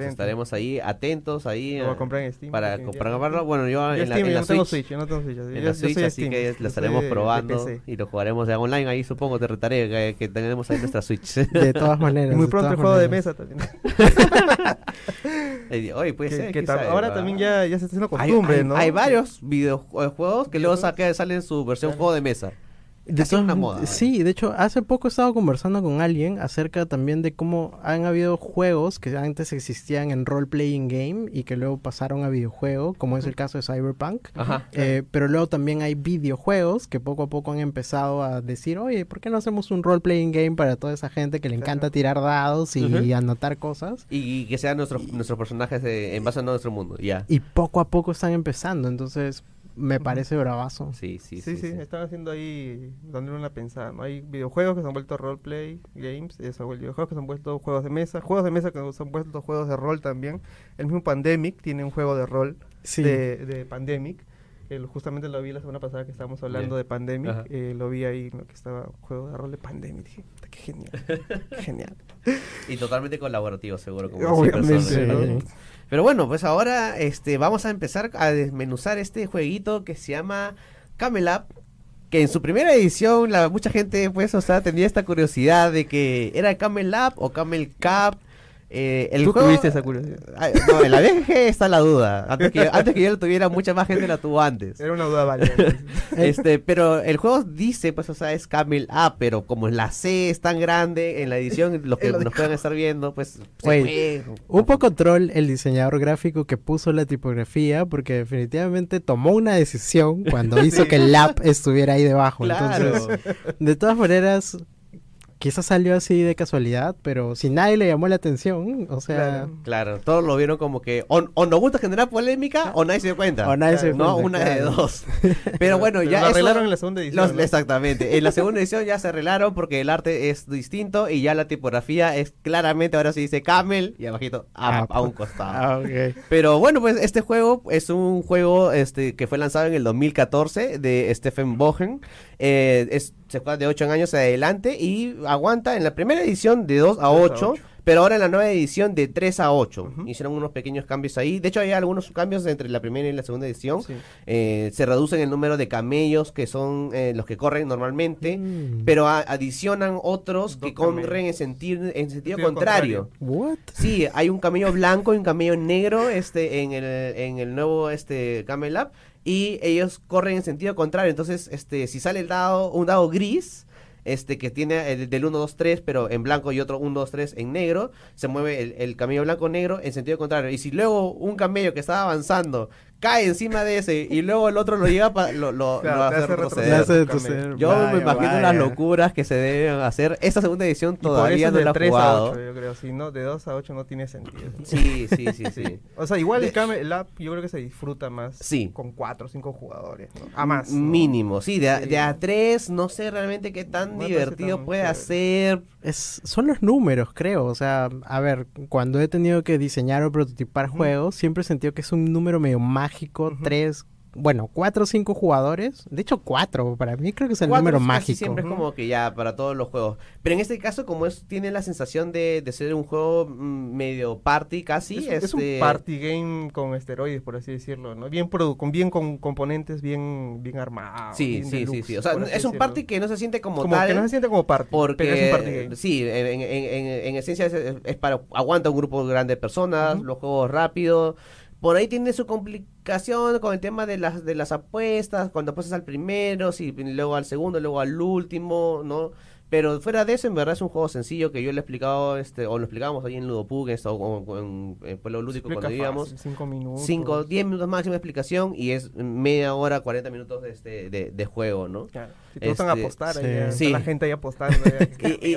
estaremos ahí atentos ahí a comprar en Steam, para comprarlo. Bueno, yo, en, la, en la Switch, yo no tengo Switch, en la Switch, así que lo estaremos probando y lo jugaremos ya online. Ahí supongo te retaré que, tenemos ahí nuestra Switch. De todas maneras. muy pronto el juego de mesa también. Oye, puede ser. Que ahora también ya, ya se está haciendo costumbre, hay, ¿no? Hay varios videojuegos que luego salen su versión juego de mesa. De una moda. Sí, de hecho, hace poco he estado conversando con alguien acerca también de cómo han habido juegos que antes existían en role playing game y que luego pasaron a videojuego, como es el caso de Cyberpunk. Eh, pero luego también hay videojuegos que poco a poco han empezado a decir, oye, ¿por qué no hacemos un role playing game para toda esa gente que le encanta tirar dados y, anotar cosas? Y, que sean nuestros, nuestros personajes en base a nuestro mundo, ya. Y poco a poco están empezando, entonces me parece bravazo. Sí, sí, sí. Sí, sí, están haciendo ahí dándole una pensada. Hay videojuegos que se han vuelto roleplay games, eso, videojuegos que se han vuelto juegos de mesa, juegos de mesa que se han vuelto juegos de rol también. El mismo Pandemic tiene un juego de rol de, de, Pandemic. justamente lo vi la semana pasada que estábamos hablando de Pandemic. Eh, lo vi ahí, que estaba un juego de rol de Pandemic. Dije, qué genial. genial. Y totalmente colaborativo, seguro. Como Obviamente. Pero bueno, pues ahora este, vamos a empezar a desmenuzar este jueguito que se llama Camel Up. Que en su primera edición la, mucha gente pues o sea, tenía esta curiosidad de que era Camel Up o Camel Cup eh, el ¿Tú tuviste esa curiosidad? no, en la VG está la duda. Antes que, antes que yo lo tuviera, mucha más gente la tuvo antes. Era una duda válida. este, pero el juego dice, pues, o sea, es Camel A, pero como la C es tan grande en la edición, los que nos puedan estar viendo, pues, Un poco troll el diseñador gráfico que puso la tipografía, porque definitivamente tomó una decisión cuando hizo que el app estuviera ahí debajo. Entonces, de todas maneras, quizás salió así de casualidad, pero si nadie le llamó la atención, o sea... Claro, todos lo vieron como que o, nos gusta generar polémica o nadie se dio cuenta. O nadie se dio No, una de dos. Pero bueno, ya... Lo arreglaron en la segunda edición. Exactamente. En la segunda edición ya se arreglaron porque el arte es distinto y ya la tipografía es claramente, ahora se dice camel y abajito a, a un costado. Ah, okay. Pero bueno, pues este juego es un juego este que fue lanzado en el 2014 de Stephen Bogen. Eh, es, se juega de 8 años adelante y aguanta en la primera edición de 2 a 8. Pero ahora en la nueva edición de 3 a 8. Hicieron unos pequeños cambios ahí. De hecho, hay algunos cambios entre la primera y la segunda edición. Eh, se reducen el número de camellos que son eh, los que corren normalmente. Mm. Pero adicionan otros que corren en, sentir, en sentido contrario. What? Sí, hay un camello blanco y un camello negro este, en, el, en el nuevo este, Camel Up. Y ellos corren en sentido contrario. Entonces, este, si sale el dado, un dado gris este que tiene el del 1, 2, 3, pero en blanco y otro 1, 2, 3 en negro, se mueve el, el camello blanco-negro en sentido contrario. Y si luego un camello que estaba avanzando cae encima de ese y luego el otro lo llega para lo, lo, hace retroceder. Yo me imagino las locuras que se deben hacer. Esta segunda edición todavía no la he jugado. 8, yo creo, si no, de 2 a 8 no tiene sentido. Sí, sí, sí, sí. o sea, igual el, el, app yo creo que se disfruta más sí. con 4 o 5 jugadores. ¿no? A más. Mínimo, sí. De, sí. de, a 3 no sé realmente qué tan divertido puede hacer. Es, son los números, creo. O sea, a ver, cuando he tenido que diseñar o prototipar juegos, siempre he sentido que es un número medio mágico, tres, bueno, cuatro o cinco jugadores. De hecho, cuatro. Para mí creo que es el número mágico. Siempre es como que ya para todos los juegos. Pero en este caso, como es tiene la sensación de, de ser un juego mm, medio party casi. Es, este... es, un party game con esteroides, por así decirlo, ¿no? Bien con bien con componentes bien bien armados. Sí, bien sí, deluxe, sí, sí. O sea, es un party que no se siente como, como tal. que no se siente como party. Porque pero es un party game. sí, en, en, en, en esencia es, es, para aguanta un grupo grande de personas, uh -huh. los juegos rápidos por ahí tiene su complicación con el tema de las de las apuestas, cuando pasas al primero, si luego al segundo, luego al último, ¿no? Pero fuera de eso, en verdad es un juego sencillo que yo le he explicado, este, o lo explicábamos ahí en Ludopug, en, o, en, en Pueblo Lúdico cuando íbamos. Cinco minutos. Cinco, diez minutos máxima explicación y es media hora, 40 minutos de, este, de, de juego, ¿no? Claro. Si te gustan Este, apostar, sí. ahí, Sí. la gente ahí apostando. Y- y-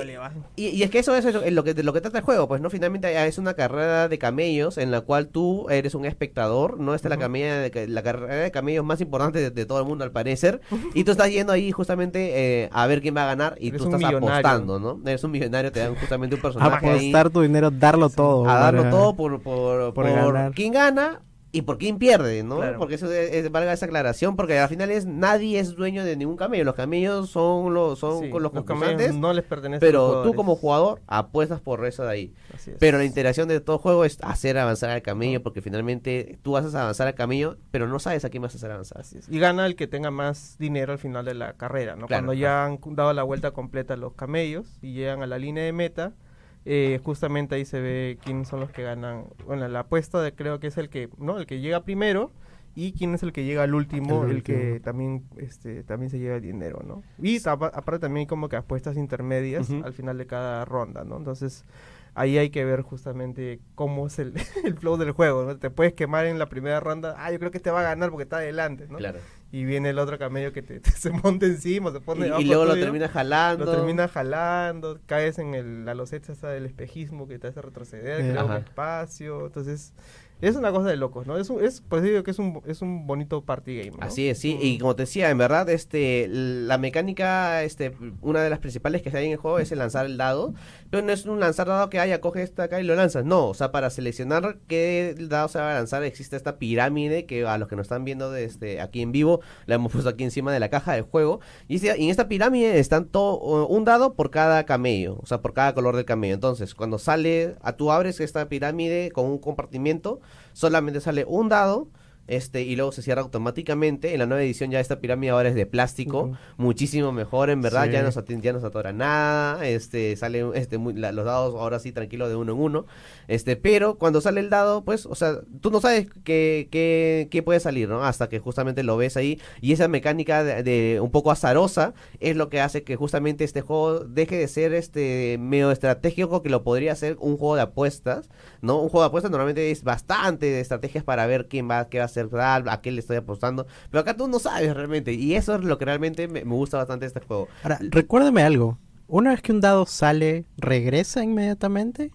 Y, y es que eso es eso, es lo que, de lo que trata el juego, pues no finalmente es una carrera de camellos en la cual tú eres un espectador, no esta es la, camella de, la carrera de camellos más importante de, de todo el mundo al parecer, y tú estás yendo ahí justamente eh, a ver quién va a ganar y Eres tú estás millonario. apostando, ¿no? Eres un millonario, te dan justamente un personaje ahí Apostar tu dinero, darlo todo. a darlo para- todo por, por, por por ganar. quién gana y por quién pierde, ¿no? Claro. Porque eso es, es- valga esa aclaración, porque al final es nadie es dueño de ningún camello, los camellos son los son Sí, con los, los concursantes, no les pertenecen pero tú como jugador apuestas por eso de ahí. Así es. Pero la interacción de todo juego es hacer avanzar al camello, porque finalmente tú haces avanzar al camello, pero no sabes a quién vas a hacer avanzar. Así es. Y gana el que tenga más dinero al final de la carrera, ¿no? Claro, Cuando ya han dado la vuelta completa los camellos y llegan a la línea de meta, eh, justamente ahí se ve quiénes son los que ganan. Bueno, la apuesta de, creo que es el que, ¿no? El que llega primero y quién es el que llega al último, El el, que también, este, también se lleva el dinero, ¿no? Y apa- aparte también hay como que apuestas intermedias al final de cada ronda, ¿no? Entonces ahí hay que ver justamente cómo es el, el flow del juego, ¿no? Te puedes quemar en la primera ronda, ah, yo creo que este va a ganar porque está adelante, ¿no? Claro. Y viene el otro camello que te, te- se monta encima, se Y, pone y debajo luego lo tuyo, termina jalando. lo termina jalando, caes en el, la loseta esa del espejismo que te hace retroceder, Eh. crea un espacio, entonces es una cosa de locos, ¿no? Es un, es, por eso digo que es un, es un bonito party game, ¿no? Así es, sí, y como te decía, en verdad, este, la mecánica, este, una de las principales que hay en el juego es el lanzar el dado, pero no es un lanzar dado que haya, coge esta acá y lo lanzas, no, o sea, para seleccionar qué dado se va a lanzar existe esta pirámide que a los que nos están viendo desde aquí en vivo, la hemos puesto aquí encima de la caja del juego, y, este- en esta pirámide están todo, un dado por cada camello, o sea, por cada color del camello, entonces, cuando sale, a tú abres esta pirámide con un compartimiento, solamente sale un dado, este, y luego se cierra automáticamente. En la nueva edición ya esta pirámide ahora es de plástico, muchísimo mejor, en verdad, Sí. ya no se atin- ya no se atora nada, este, sale este muy- la- los dados ahora sí tranquilo de uno en uno. Este, pero cuando sale el dado, pues, o sea, tú no sabes qué, qué, qué puede salir, ¿no? Hasta que justamente lo ves ahí. Y esa mecánica de, de un poco azarosa es lo que hace que justamente este juego deje de ser este medio estratégico que lo podría ser un juego de apuestas, ¿no? Un juego de apuestas normalmente es bastante de estrategias para ver quién va, qué va a hacer tal, a qué le estoy apostando. Pero acá tú no sabes realmente. Y eso es lo que realmente me, me gusta bastante de este juego. Ahora, recuérdame algo. Una vez que un dado sale, ¿regresa inmediatamente?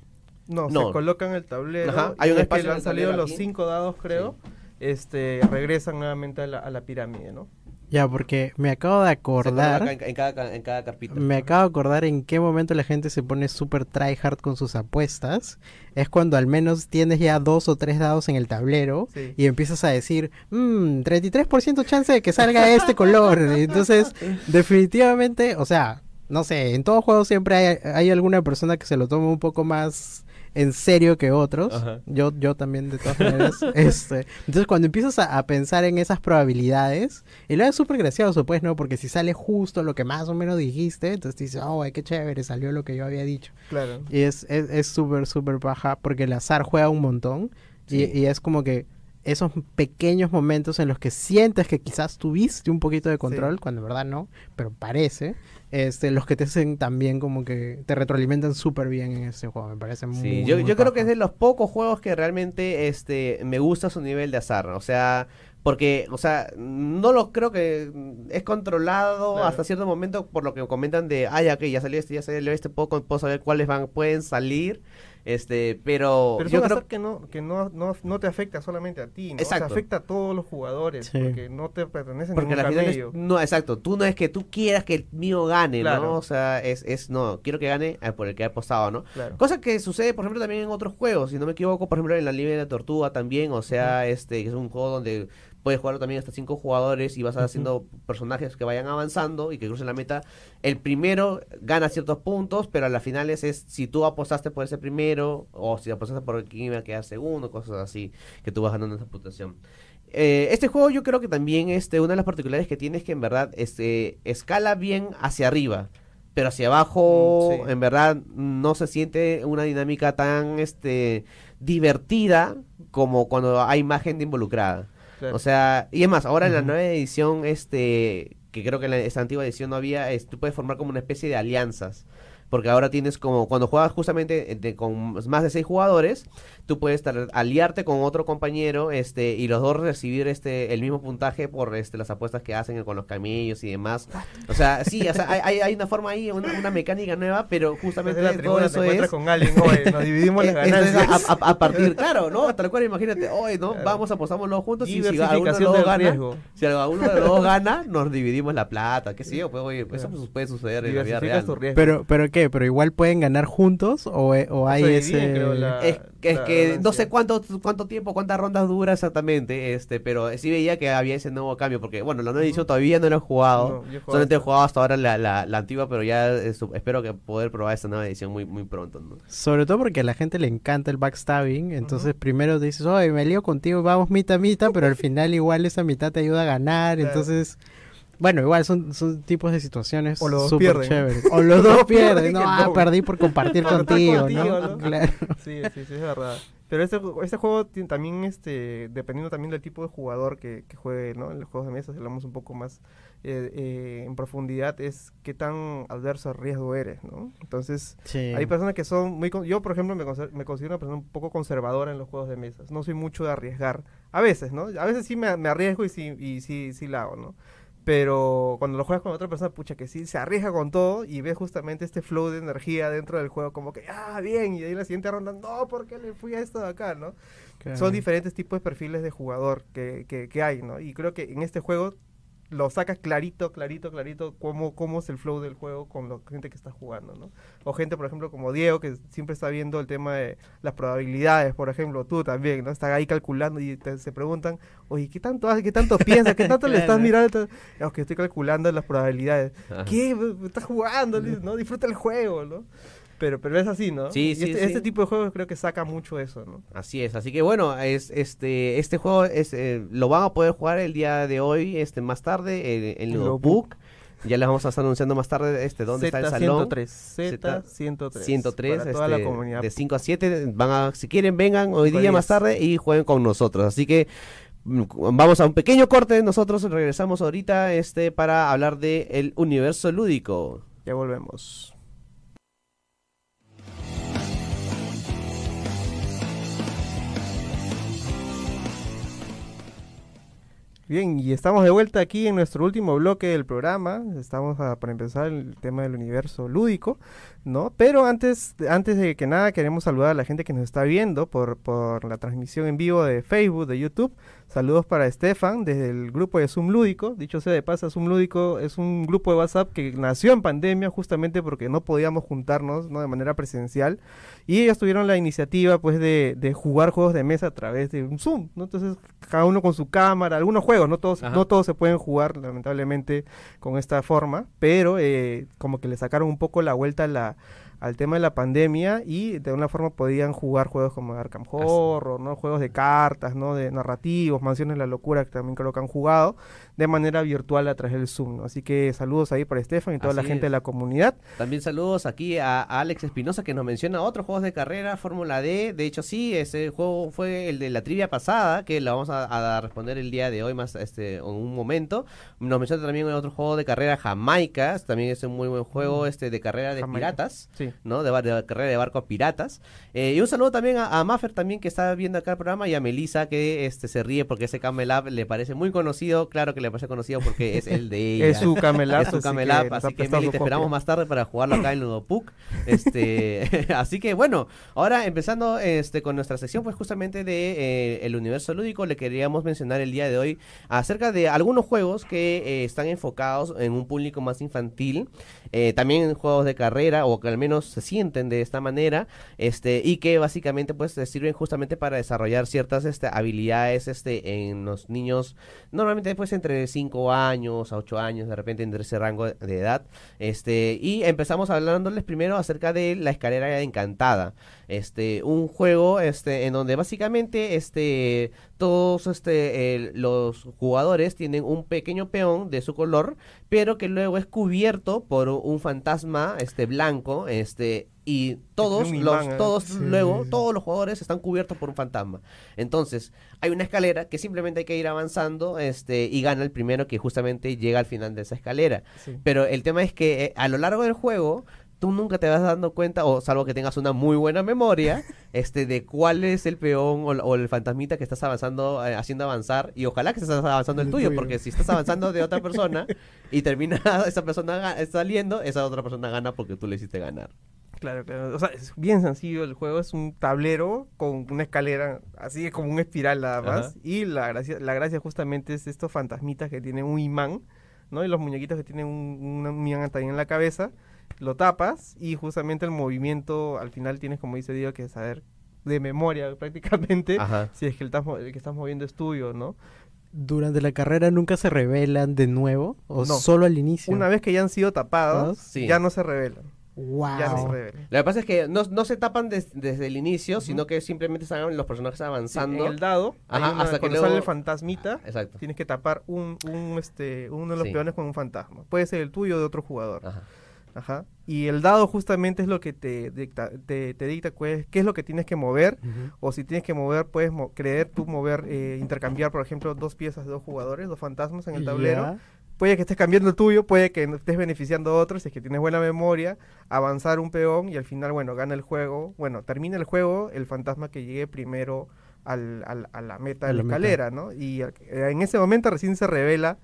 No, No. se colocan en el tablero. Ajá, hay un espacio que han salido los aquí. cinco dados, creo. Este, regresan nuevamente a la, a la pirámide, ¿no? Ya, porque me acabo de acordar, En, en cada, en cada carpita. me acabo de acordar en qué momento la gente se pone súper tryhard con sus apuestas. Es cuando al menos tienes ya dos o tres dados en el tablero Sí. y empiezas a decir, mmm, 33% chance de que salga este color. Entonces, definitivamente, o sea, no sé, en todo juego siempre hay, hay alguna persona que se lo toma un poco más en serio que otros. Ajá. Yo, yo también, de todas maneras. este, entonces, cuando empiezas a, a pensar en esas probabilidades, y luego es súper gracioso, pues, ¿no? Porque si sale justo lo que más o menos dijiste, entonces dices, oh, ay, qué chévere, salió lo que yo había dicho. Claro. Y es es es súper, súper baja porque el azar juega un montón. Sí. Y, y es como que esos pequeños momentos en los que sientes que quizás tuviste un poquito de control, Sí. cuando en verdad no, pero parece, este, los que te hacen también como que te retroalimentan súper bien en ese juego. Me parece muy. Sí, yo, muy yo creo que es de los pocos juegos que realmente este me gusta su nivel de azar. O sea, porque, o sea, no lo creo que es controlado Claro. hasta cierto momento por lo que comentan de, ya que ya salió este, ya salió este, puedo, puedo saber cuáles van, pueden salir. Este, pero, Pero es yo creo que, no, que no, no, no te afecta solamente a ti, ¿no? O sea, Exacto. afecta a todos los jugadores, Sí. porque no te pertenece Porque ningún al final es, no, exacto, tú no es que tú quieras que el mío gane, Claro. ¿no? O sea, es, es, no, quiero que gane eh, por el que he apostado, ¿no? Claro. Cosa que sucede, por ejemplo, también en otros juegos. Si no me equivoco, por ejemplo, en la Liga de la Tortuga también. O sea, este que es un juego donde puedes jugarlo también hasta cinco jugadores y vas haciendo personajes que vayan avanzando y que crucen la meta. El primero gana ciertos puntos, pero a las finales es si tú apostaste por ese primero o si apostaste por el que iba a quedar segundo, cosas así, que tú vas ganando esa puntuación. Eh, este juego yo creo que también este, una de las particularidades que tiene es que en verdad este, escala bien hacia arriba, pero hacia abajo Mm, sí. en verdad no se siente una dinámica tan este, divertida como cuando hay más gente involucrada. Claro. O sea, y es más, ahora en la nueva edición, este, que creo que en la, esta antigua edición no había, es, tú puedes formar como una especie de alianzas. Porque ahora tienes como, cuando juegas justamente eh, de- con más de seis jugadores, tú puedes aliarte con otro compañero, este, y los dos recibir este, el mismo puntaje por este, las apuestas que hacen con los camellos y demás. O sea, sí, o sea, hay, hay, una forma ahí, una, una mecánica nueva, pero justamente la todo te eso encuentras es. con alguien, oye, nos dividimos las ganancias. a, a- a partir, claro, ¿no? Tal cual, imagínate, hoy, ¿no? Vamos, apostámoslo juntos y si alguno de los dos gana, riesgo. si alguno de los dos gana, nos dividimos la plata, qué sé yo, pues oye, pues, eso pues, puede suceder en la vida real. Pero, pero qué, pero igual pueden ganar juntos o, o hay Se ese. dividen, creo, la- Es, que- es que no sé cuánto cuánto tiempo, cuántas rondas dura exactamente, este, pero sí veía que había ese nuevo cambio, porque bueno, la nueva edición todavía no lo he jugado, No, solamente he hasta- jugado hasta ahora la, la, la antigua, pero ya espero que poder probar esta nueva edición muy muy pronto, ¿no? Sobre todo porque a la gente le encanta el backstabbing. Entonces, primero dices, oye, me lío contigo, vamos mitad mitad, pero al final igual esa mitad te ayuda a ganar. Claro. Entonces, bueno, igual son, son tipos de situaciones O los dos chéveres. O los dos pierden. No, ah, perdí por compartir contigo, contigo, ¿no? ¿no? Claro. Sí, sí, sí, es verdad. Pero este, este juego también, este, dependiendo también del tipo de jugador que, que juegue, ¿no? En los juegos de mesa, si hablamos un poco más eh, eh, en profundidad, es qué tan adverso al riesgo eres, ¿no? Entonces, Sí. hay personas que son muy... Yo, por ejemplo, me, me considero una persona un poco conservadora en los juegos de mesas. No soy mucho de arriesgar. A veces, ¿no? A veces sí me, me arriesgo y sí, y sí, sí la hago, ¿no? Pero cuando lo juegas con otra persona, pucha, que sí se arriesga con todo y ves justamente este flow de energía dentro del juego, como que, ah, bien, y ahí en la siguiente ronda, no, ¿por qué le fui a esto de acá, no? Claro. Son diferentes tipos de perfiles de jugador que, que, que hay, ¿no? Y creo que en este juego lo sacas clarito, clarito, clarito, cómo, cómo es el flow del juego con la gente que está jugando, ¿no? O gente, por ejemplo, como Diego, que siempre está viendo el tema de las probabilidades, por ejemplo, tú también, ¿no? Están ahí calculando y te- se preguntan, oye, ¿qué tanto haces? ¿Qué tanto piensas? ¿Qué tanto le estás mirando? Es que estoy calculando las probabilidades. Ajá. ¿Qué? Estás jugando, ¿no? Disfruta el juego, ¿no? Pero, pero es así, ¿no? Sí, este, sí. este tipo de juegos creo que saca mucho eso, ¿no? Así es, así que bueno, es este este juego es eh, lo van a poder jugar el día de hoy, este más tarde en, en Ludobook. Ya les vamos a estar anunciando más tarde este dónde está el salón. Z103, Z103. 103 para toda la este, comunidad. de 5 a 7 van a si quieren vengan hoy día más 10. tarde y jueguen con nosotros así que mm, vamos a un pequeño corte nosotros regresamos ahorita este para hablar de el universo lúdico Ya volvemos. Bien, y estamos de vuelta aquí en nuestro último bloque del programa. Estamos a, para empezar el tema del universo lúdico, ¿no? Pero antes, antes de que nada, queremos saludar a la gente que nos está viendo por, por la transmisión en vivo de Facebook, de YouTube. Saludos para Estefan desde el grupo de Zoom Lúdico. Dicho sea de paso, Zoom Lúdico es un grupo de WhatsApp que nació en pandemia justamente porque no podíamos juntarnos ¿no? de manera presencial. Y ellos tuvieron la iniciativa pues de, de jugar juegos de mesa a través de un Zoom. ¿no? Entonces, cada uno con su cámara, algunos juegos, no todos, no todos se pueden jugar lamentablemente con esta forma, pero eh, como que le sacaron un poco la vuelta a la al tema de la pandemia y de una forma podían jugar juegos como Arkham Horror, ¿no? Juegos de cartas, ¿no? De narrativos, Mansiones de la Locura, que también creo que han jugado, de manera virtual a través del Zoom. Así que saludos ahí para Estefan y toda la gente de la comunidad. También saludos aquí a, Alex Espinosa que nos menciona otros juegos de carrera, Fórmula D. De hecho, sí, ese juego fue el de la trivia pasada, que lo vamos a, responder el día de hoy más este en un momento. Nos menciona también otro juego de carrera, Jamaica, también es un muy buen juego mm. este de carrera de piratas, ¿no? De, carrera de barco piratas. Eh, y un saludo también a, a Maffer también que está viendo acá el programa y a Melissa que este se ríe porque ese Camelab le parece muy conocido, claro que le parece conocido porque es el de ella. es su Camelap. es su Camelap, así que, Meli, te esperamos más tarde para jugarlo acá en Ludopuk. Este, así que bueno, ahora empezando este con nuestra sección pues justamente de eh, el universo lúdico, le queríamos mencionar el día de hoy acerca de algunos juegos que eh, están enfocados en un público más infantil, también juegos de carrera o que al menos se sienten de esta manera, este y que básicamente pues sirven justamente para desarrollar ciertas este, habilidades este en los niños normalmente pues entre 5 años a 8 años, de repente entre ese rango de edad. Este, y empezamos hablándoles primero acerca de la escalera encantada. Este, un juego este en donde básicamente este todos este los jugadores tienen un pequeño peón de su color, pero que luego es cubierto por un fantasma este blanco, este y todos los ¿eh? todos luego todos los jugadores están cubiertos por un fantasma. Entonces, hay una escalera que simplemente hay que ir avanzando este y gana el primero que justamente llega al final de esa escalera. Pero el tema es que eh, a lo largo del juego tú nunca te vas dando cuenta, o salvo que tengas una muy buena memoria, este, de cuál es el peón o, el fantasmita que estás avanzando, eh, haciendo avanzar, y ojalá que estés avanzando el, tuyo, porque si estás avanzando de otra persona y termina esa persona saliendo, esa otra persona gana porque tú le hiciste ganar. Claro, claro. O sea, es bien sencillo el juego. Es un tablero con una escalera, así como un espiral nada más. Y la gracia, la gracia justamente es estos fantasmitas que tienen un imán, ¿no? Y los muñequitos que tienen un, un imán también en la cabeza lo tapas y justamente el movimiento al final tienes, como dice Diego, que saber de memoria prácticamente si es que el, que estás moviendo es tuyo, ¿no? Durante la carrera nunca se revelan de nuevo o solo al inicio. Una vez que ya han sido tapados, ya no se revelan. Wow. Ya no se Lo que pasa es que no, se tapan desde el inicio, sino que simplemente están los personajes avanzando. en el dado, hasta que sale el fantasmita, tienes que tapar un, un, este, uno de los peones con un fantasma. Puede ser el tuyo o de otro jugador. Ajá. Ajá. Y el dado justamente es lo que te dicta, te, dicta qué es lo que tienes que mover. O si tienes que mover, puedes creer tú mover, eh, intercambiar, por ejemplo, dos piezas de dos jugadores, dos fantasmas en el tablero. Puede que estés cambiando el tuyo, puede que estés beneficiando a otros, si es que tienes buena memoria, avanzar un peón y al final, bueno, gana el juego. Bueno, termina el juego el fantasma que llegue primero al, al, a la meta de la, escalera, ¿no? Y eh, en ese momento recién se revela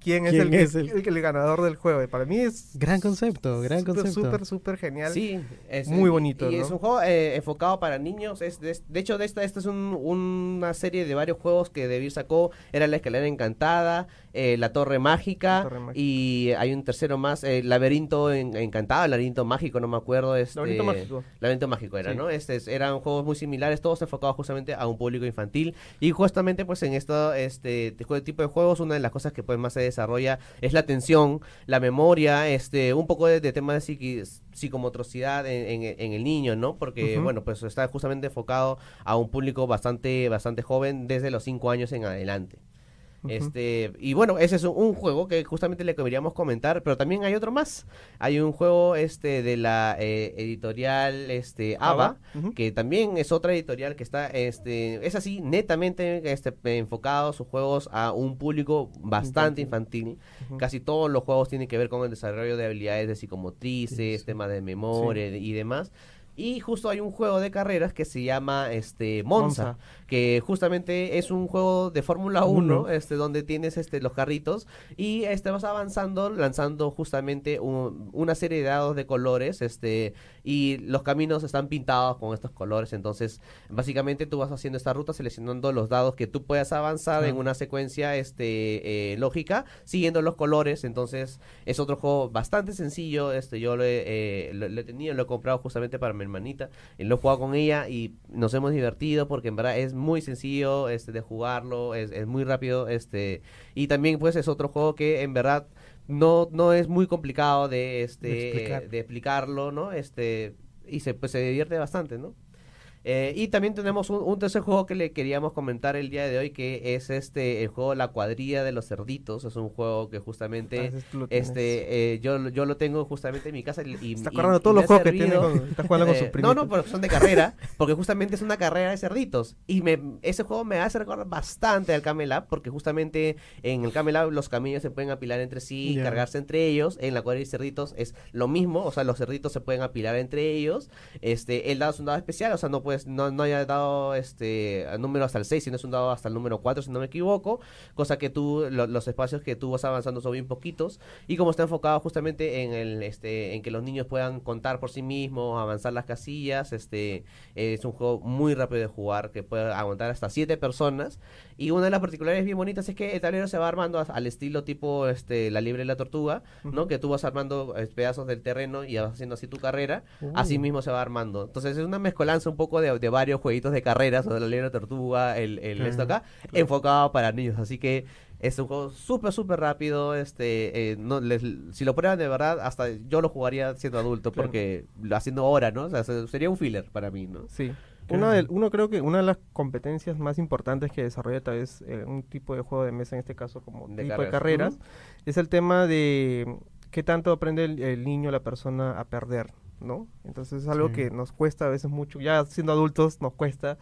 quién, es, el, el, ganador del juego. para mí es... Gran concepto, gran concepto. Súper, súper genial. Sí, es muy bonito. Y es un juego eh, enfocado para niños. Es, de, hecho, de esta, esta es una serie de varios juegos que Debir sacó. Era La Escalera Encantada, eh, La Torre Mágica, y hay un tercero más, el eh, Laberinto Encantado, el Laberinto Mágico, no me acuerdo. Este, laberinto Mágico. Laberinto Mágico era, ¿no? Este, eran juegos muy similares, todos enfocados justamente a un público infantil. Y justamente pues en esto, este, este tipo de juegos, una de las cosas que pues más se desarrolla es la atención, la memoria, este, un poco de, tema de psicomotricidad en, el niño, ¿no? Porque, bueno, pues está justamente enfocado a un público bastante, bastante joven desde los 5 años en adelante. Este, y bueno, ese es un, juego que justamente le queríamos comentar, pero también hay otro más. Hay un juego este de la eh, editorial este ABA, que también es otra editorial que está este es así netamente este enfocado sus juegos a un público bastante infantil. Casi todos los juegos tienen que ver con el desarrollo de habilidades de psicomotrices, temas de memoria y demás Y justo hay un juego de carreras que se llama este Monza, Monza. que justamente es un juego de Fórmula 1, Uno. este donde tienes este los carritos y este vas avanzando lanzando justamente un- una serie de dados de colores, este y los caminos están pintados con estos colores, entonces básicamente tú vas haciendo esta ruta seleccionando los dados que tú puedas avanzar en Claro. una secuencia este eh, lógica siguiendo los colores, entonces es otro juego bastante sencillo, este yo lo he, eh, lo, lo he tenido, lo he comprado justamente para hermanita, y lo he jugado con ella y nos hemos divertido porque en verdad es muy sencillo este de jugarlo, es, es muy rápido, este y también pues es otro juego que en verdad no no es muy complicado de este De explicar. eh, de explicarlo, ¿no? Este y se pues se divierte bastante, ¿no? Eh, y también tenemos un, un tercer juego que le queríamos comentar el día de hoy, que es este el juego La cuadrilla de los cerditos. Es un juego que justamente Ah, este eh, yo, yo lo tengo justamente en mi casa y, Está acordando todos los juegos que tiene con, está jugando con eh, sus no, no, pero son de carrera, porque justamente es una carrera de cerditos. Y me, ese juego me hace recordar bastante al Camel Up, porque justamente en el Camel Up los caminos se pueden apilar entre sí, Ya. cargarse entre ellos. En la cuadrilla de cerditos es lo mismo, o sea, los cerditos se pueden apilar entre ellos. Este, el dado es un dado especial, o sea, no puedes, no, no haya dado este número hasta el 6, sino es un dado hasta el número 4, si no me equivoco. Cosa que tú, lo- los espacios que tú vas avanzando son bien poquitos. Y como está enfocado justamente en el este en que los niños puedan contar por sí mismos, avanzar las casillas, este es un juego muy rápido de jugar que puede aguantar hasta siete personas. Y una de las particularidades bien bonitas es que el tablero se va armando al estilo tipo este la libre y la tortuga, ¿no? Que tú vas armando eh, pedazos del terreno y vas haciendo así tu carrera, Uh. así mismo se va armando. Entonces es una mezcolanza un poco de, de varios jueguitos de carreras, o de la y la tortuga, el, el Claro, esto acá, enfocado para niños. Así que es un juego súper, súper rápido. Este, eh, no, les- si lo prueban de verdad, hasta yo lo jugaría siendo adulto, Claro. porque lo haciendo ahora, ¿no? O sea, se- sería un filler para mí, ¿no? Sí. Uno, de- uno creo que una de las competencias más importantes que desarrolla tal vez eh, un tipo de juego de mesa, en este caso como De tipo de carreras. carreras, es el tema de qué tanto aprende el, el niño, la persona a perder, ¿no? Entonces es algo Sí. que nos cuesta a veces mucho, ya siendo adultos nos cuesta,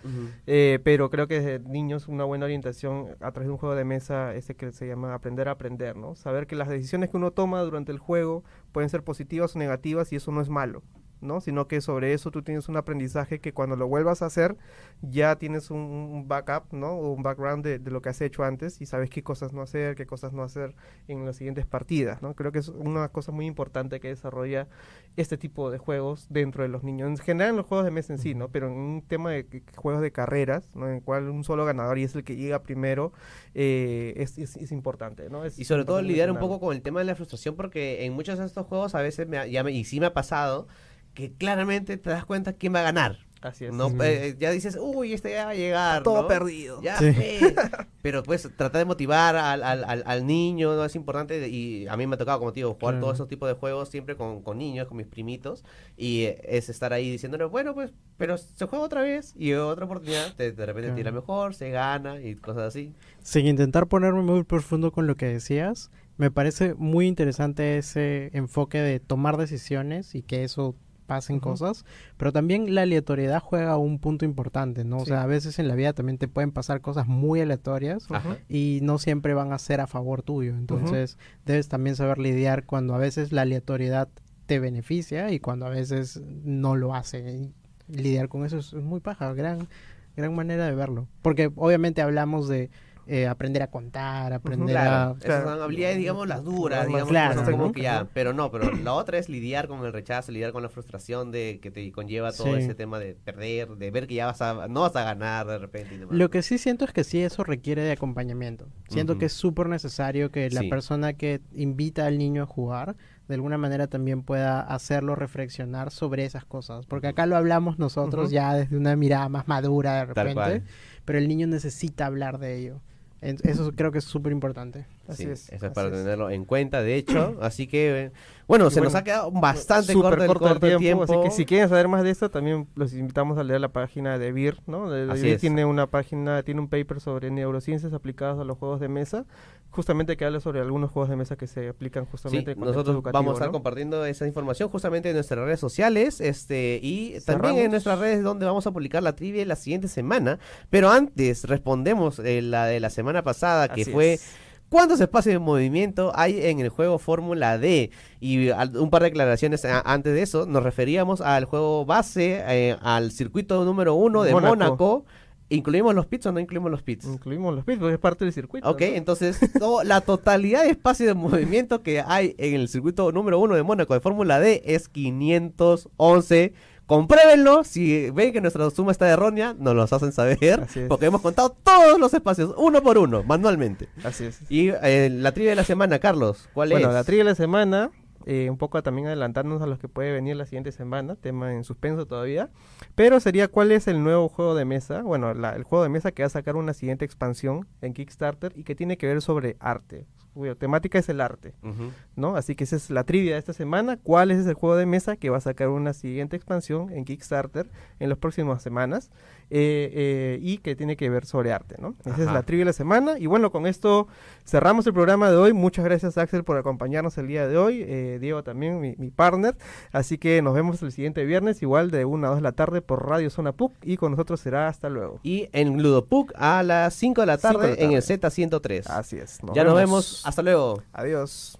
eh, pero creo que desde niños una buena orientación a través de un juego de mesa, ese que se llama aprender a aprender, ¿no? Saber que las decisiones que uno toma durante el juego pueden ser positivas o negativas y eso no es malo, ¿no? Sino que sobre eso tú tienes un aprendizaje que cuando lo vuelvas a hacer ya tienes un, un backup, ¿no? O un background de, de lo que has hecho antes y sabes qué cosas no hacer, qué cosas no hacer en las siguientes partidas, ¿no? Creo que es una cosa muy importante que desarrolla este tipo de juegos dentro de los niños. En general en los juegos de mesa en sí, ¿no? Pero en un tema de juegos de carreras, ¿no? En el cual un solo ganador y es el que llega primero, eh, es, es, es importante, ¿no? Es Y sobre todo lidiar un poco con el tema de la frustración, porque en muchos de estos juegos a veces, me ha- ya me, y sí me ha pasado, que claramente te das cuenta quién va a ganar. Así es. ¿no? Mm. Eh, ya dices, uy, este ya va a llegar. Todo ¿no? perdido. Ya Sí. Pero pues tratar de motivar al, al, al, al niño, ¿no? Es importante. Y a mí me ha tocado, como te digo, jugar Claro. todos esos tipos de juegos siempre con, con niños, con mis primitos. Y eh, es estar ahí diciéndole, bueno, pues, pero se juega otra vez y otra oportunidad. De, de repente Claro. tira mejor, se gana y cosas así. Sin intentar ponerme muy profundo con lo que decías, me parece muy interesante ese enfoque de tomar decisiones y que eso pasen cosas, pero también la aleatoriedad juega un punto importante, ¿no? O sea, a veces en la vida también te pueden pasar cosas muy aleatorias y no siempre van a ser a favor tuyo. Entonces, debes también saber lidiar cuando a veces la aleatoriedad te beneficia y cuando a veces no lo hace. Y lidiar con eso es, es muy paja, gran, gran manera de verlo. Porque obviamente hablamos de eh, aprender a contar, aprender Claro, a... esas claro. son habilidades, digamos, las duras, digamos, claro, que son como ¿no? que ya, pero no, pero la otra es lidiar con el rechazo, lidiar con la frustración de que te conlleva todo Sí. ese tema de perder, de ver que ya vas a, no vas a ganar de repente y demás. Lo que sí siento es que sí eso requiere de acompañamiento. Siento que es súper necesario que la Sí. persona que invita al niño a jugar de alguna manera también pueda hacerlo reflexionar sobre esas cosas. Porque acá lo hablamos nosotros ya desde una mirada más madura de repente, pero el niño necesita hablar de ello. Eso creo que es súper importante. Así Sí, es. Eso es para es. tenerlo en cuenta, de hecho. así que, eh, bueno, Y se nos ha quedado bastante corto el, corto el tiempo. Así que si quieren saber más de esto, también los invitamos a leer la página de VIR, ¿no? De, Así es. tiene una página, tiene un paper sobre neurociencias aplicadas a los juegos de mesa, justamente que habla sobre algunos juegos de mesa que se aplican Sí, justamente en contexto nosotros vamos a estar ¿no? compartiendo esa información justamente en nuestras redes sociales este y también en nuestras redes donde vamos a publicar la trivia la siguiente semana. Pero antes respondemos eh, la de la semana pasada que Así fue es. ¿Cuántos espacios de movimiento hay en el juego Fórmula D? Y un par de declaraciones antes de eso, nos referíamos al juego base, eh, al circuito número uno de Mónaco. ¿Incluimos los pits o no incluimos los pits? Incluimos los pits porque es parte del circuito. Ok, entonces la totalidad de espacio de movimiento que hay en el circuito número uno de Mónaco de Fórmula D es 511 Compruébenlo. Si ven que nuestra suma está errónea, nos lo hacen saber. Porque hemos contado todos los espacios, uno por uno, manualmente. Así es. Y eh, la trivia de la semana, Carlos, ¿cuál es? Bueno, la trivia de la semana, eh, un poco también adelantarnos a los que puede venir la siguiente semana, tema en suspenso todavía. Pero sería cuál es el nuevo juego de mesa, bueno, el juego de mesa que va a sacar una siguiente expansión en Kickstarter y que tiene que ver sobre arte, cuya temática es el arte, ¿no? Así que esa es la trivia de esta semana. ¿Cuál es el juego de mesa que va a sacar una siguiente expansión en Kickstarter en las próximas semanas eh, eh, y que tiene que ver sobre arte, ¿no? Esa es la trivia de la semana. Y bueno, con esto cerramos el programa de hoy. Muchas gracias, Axel, por acompañarnos el día de hoy. Eh, Diego también, mi, mi, partner. Así que nos vemos el siguiente viernes, igual de 1 a 2 de la tarde por Radio Zona PUC. Y con nosotros será hasta luego. Y en Ludo PUC a las 5 de la tarde, en el Z103. Así es. ya nos vemos hasta luego. Adiós.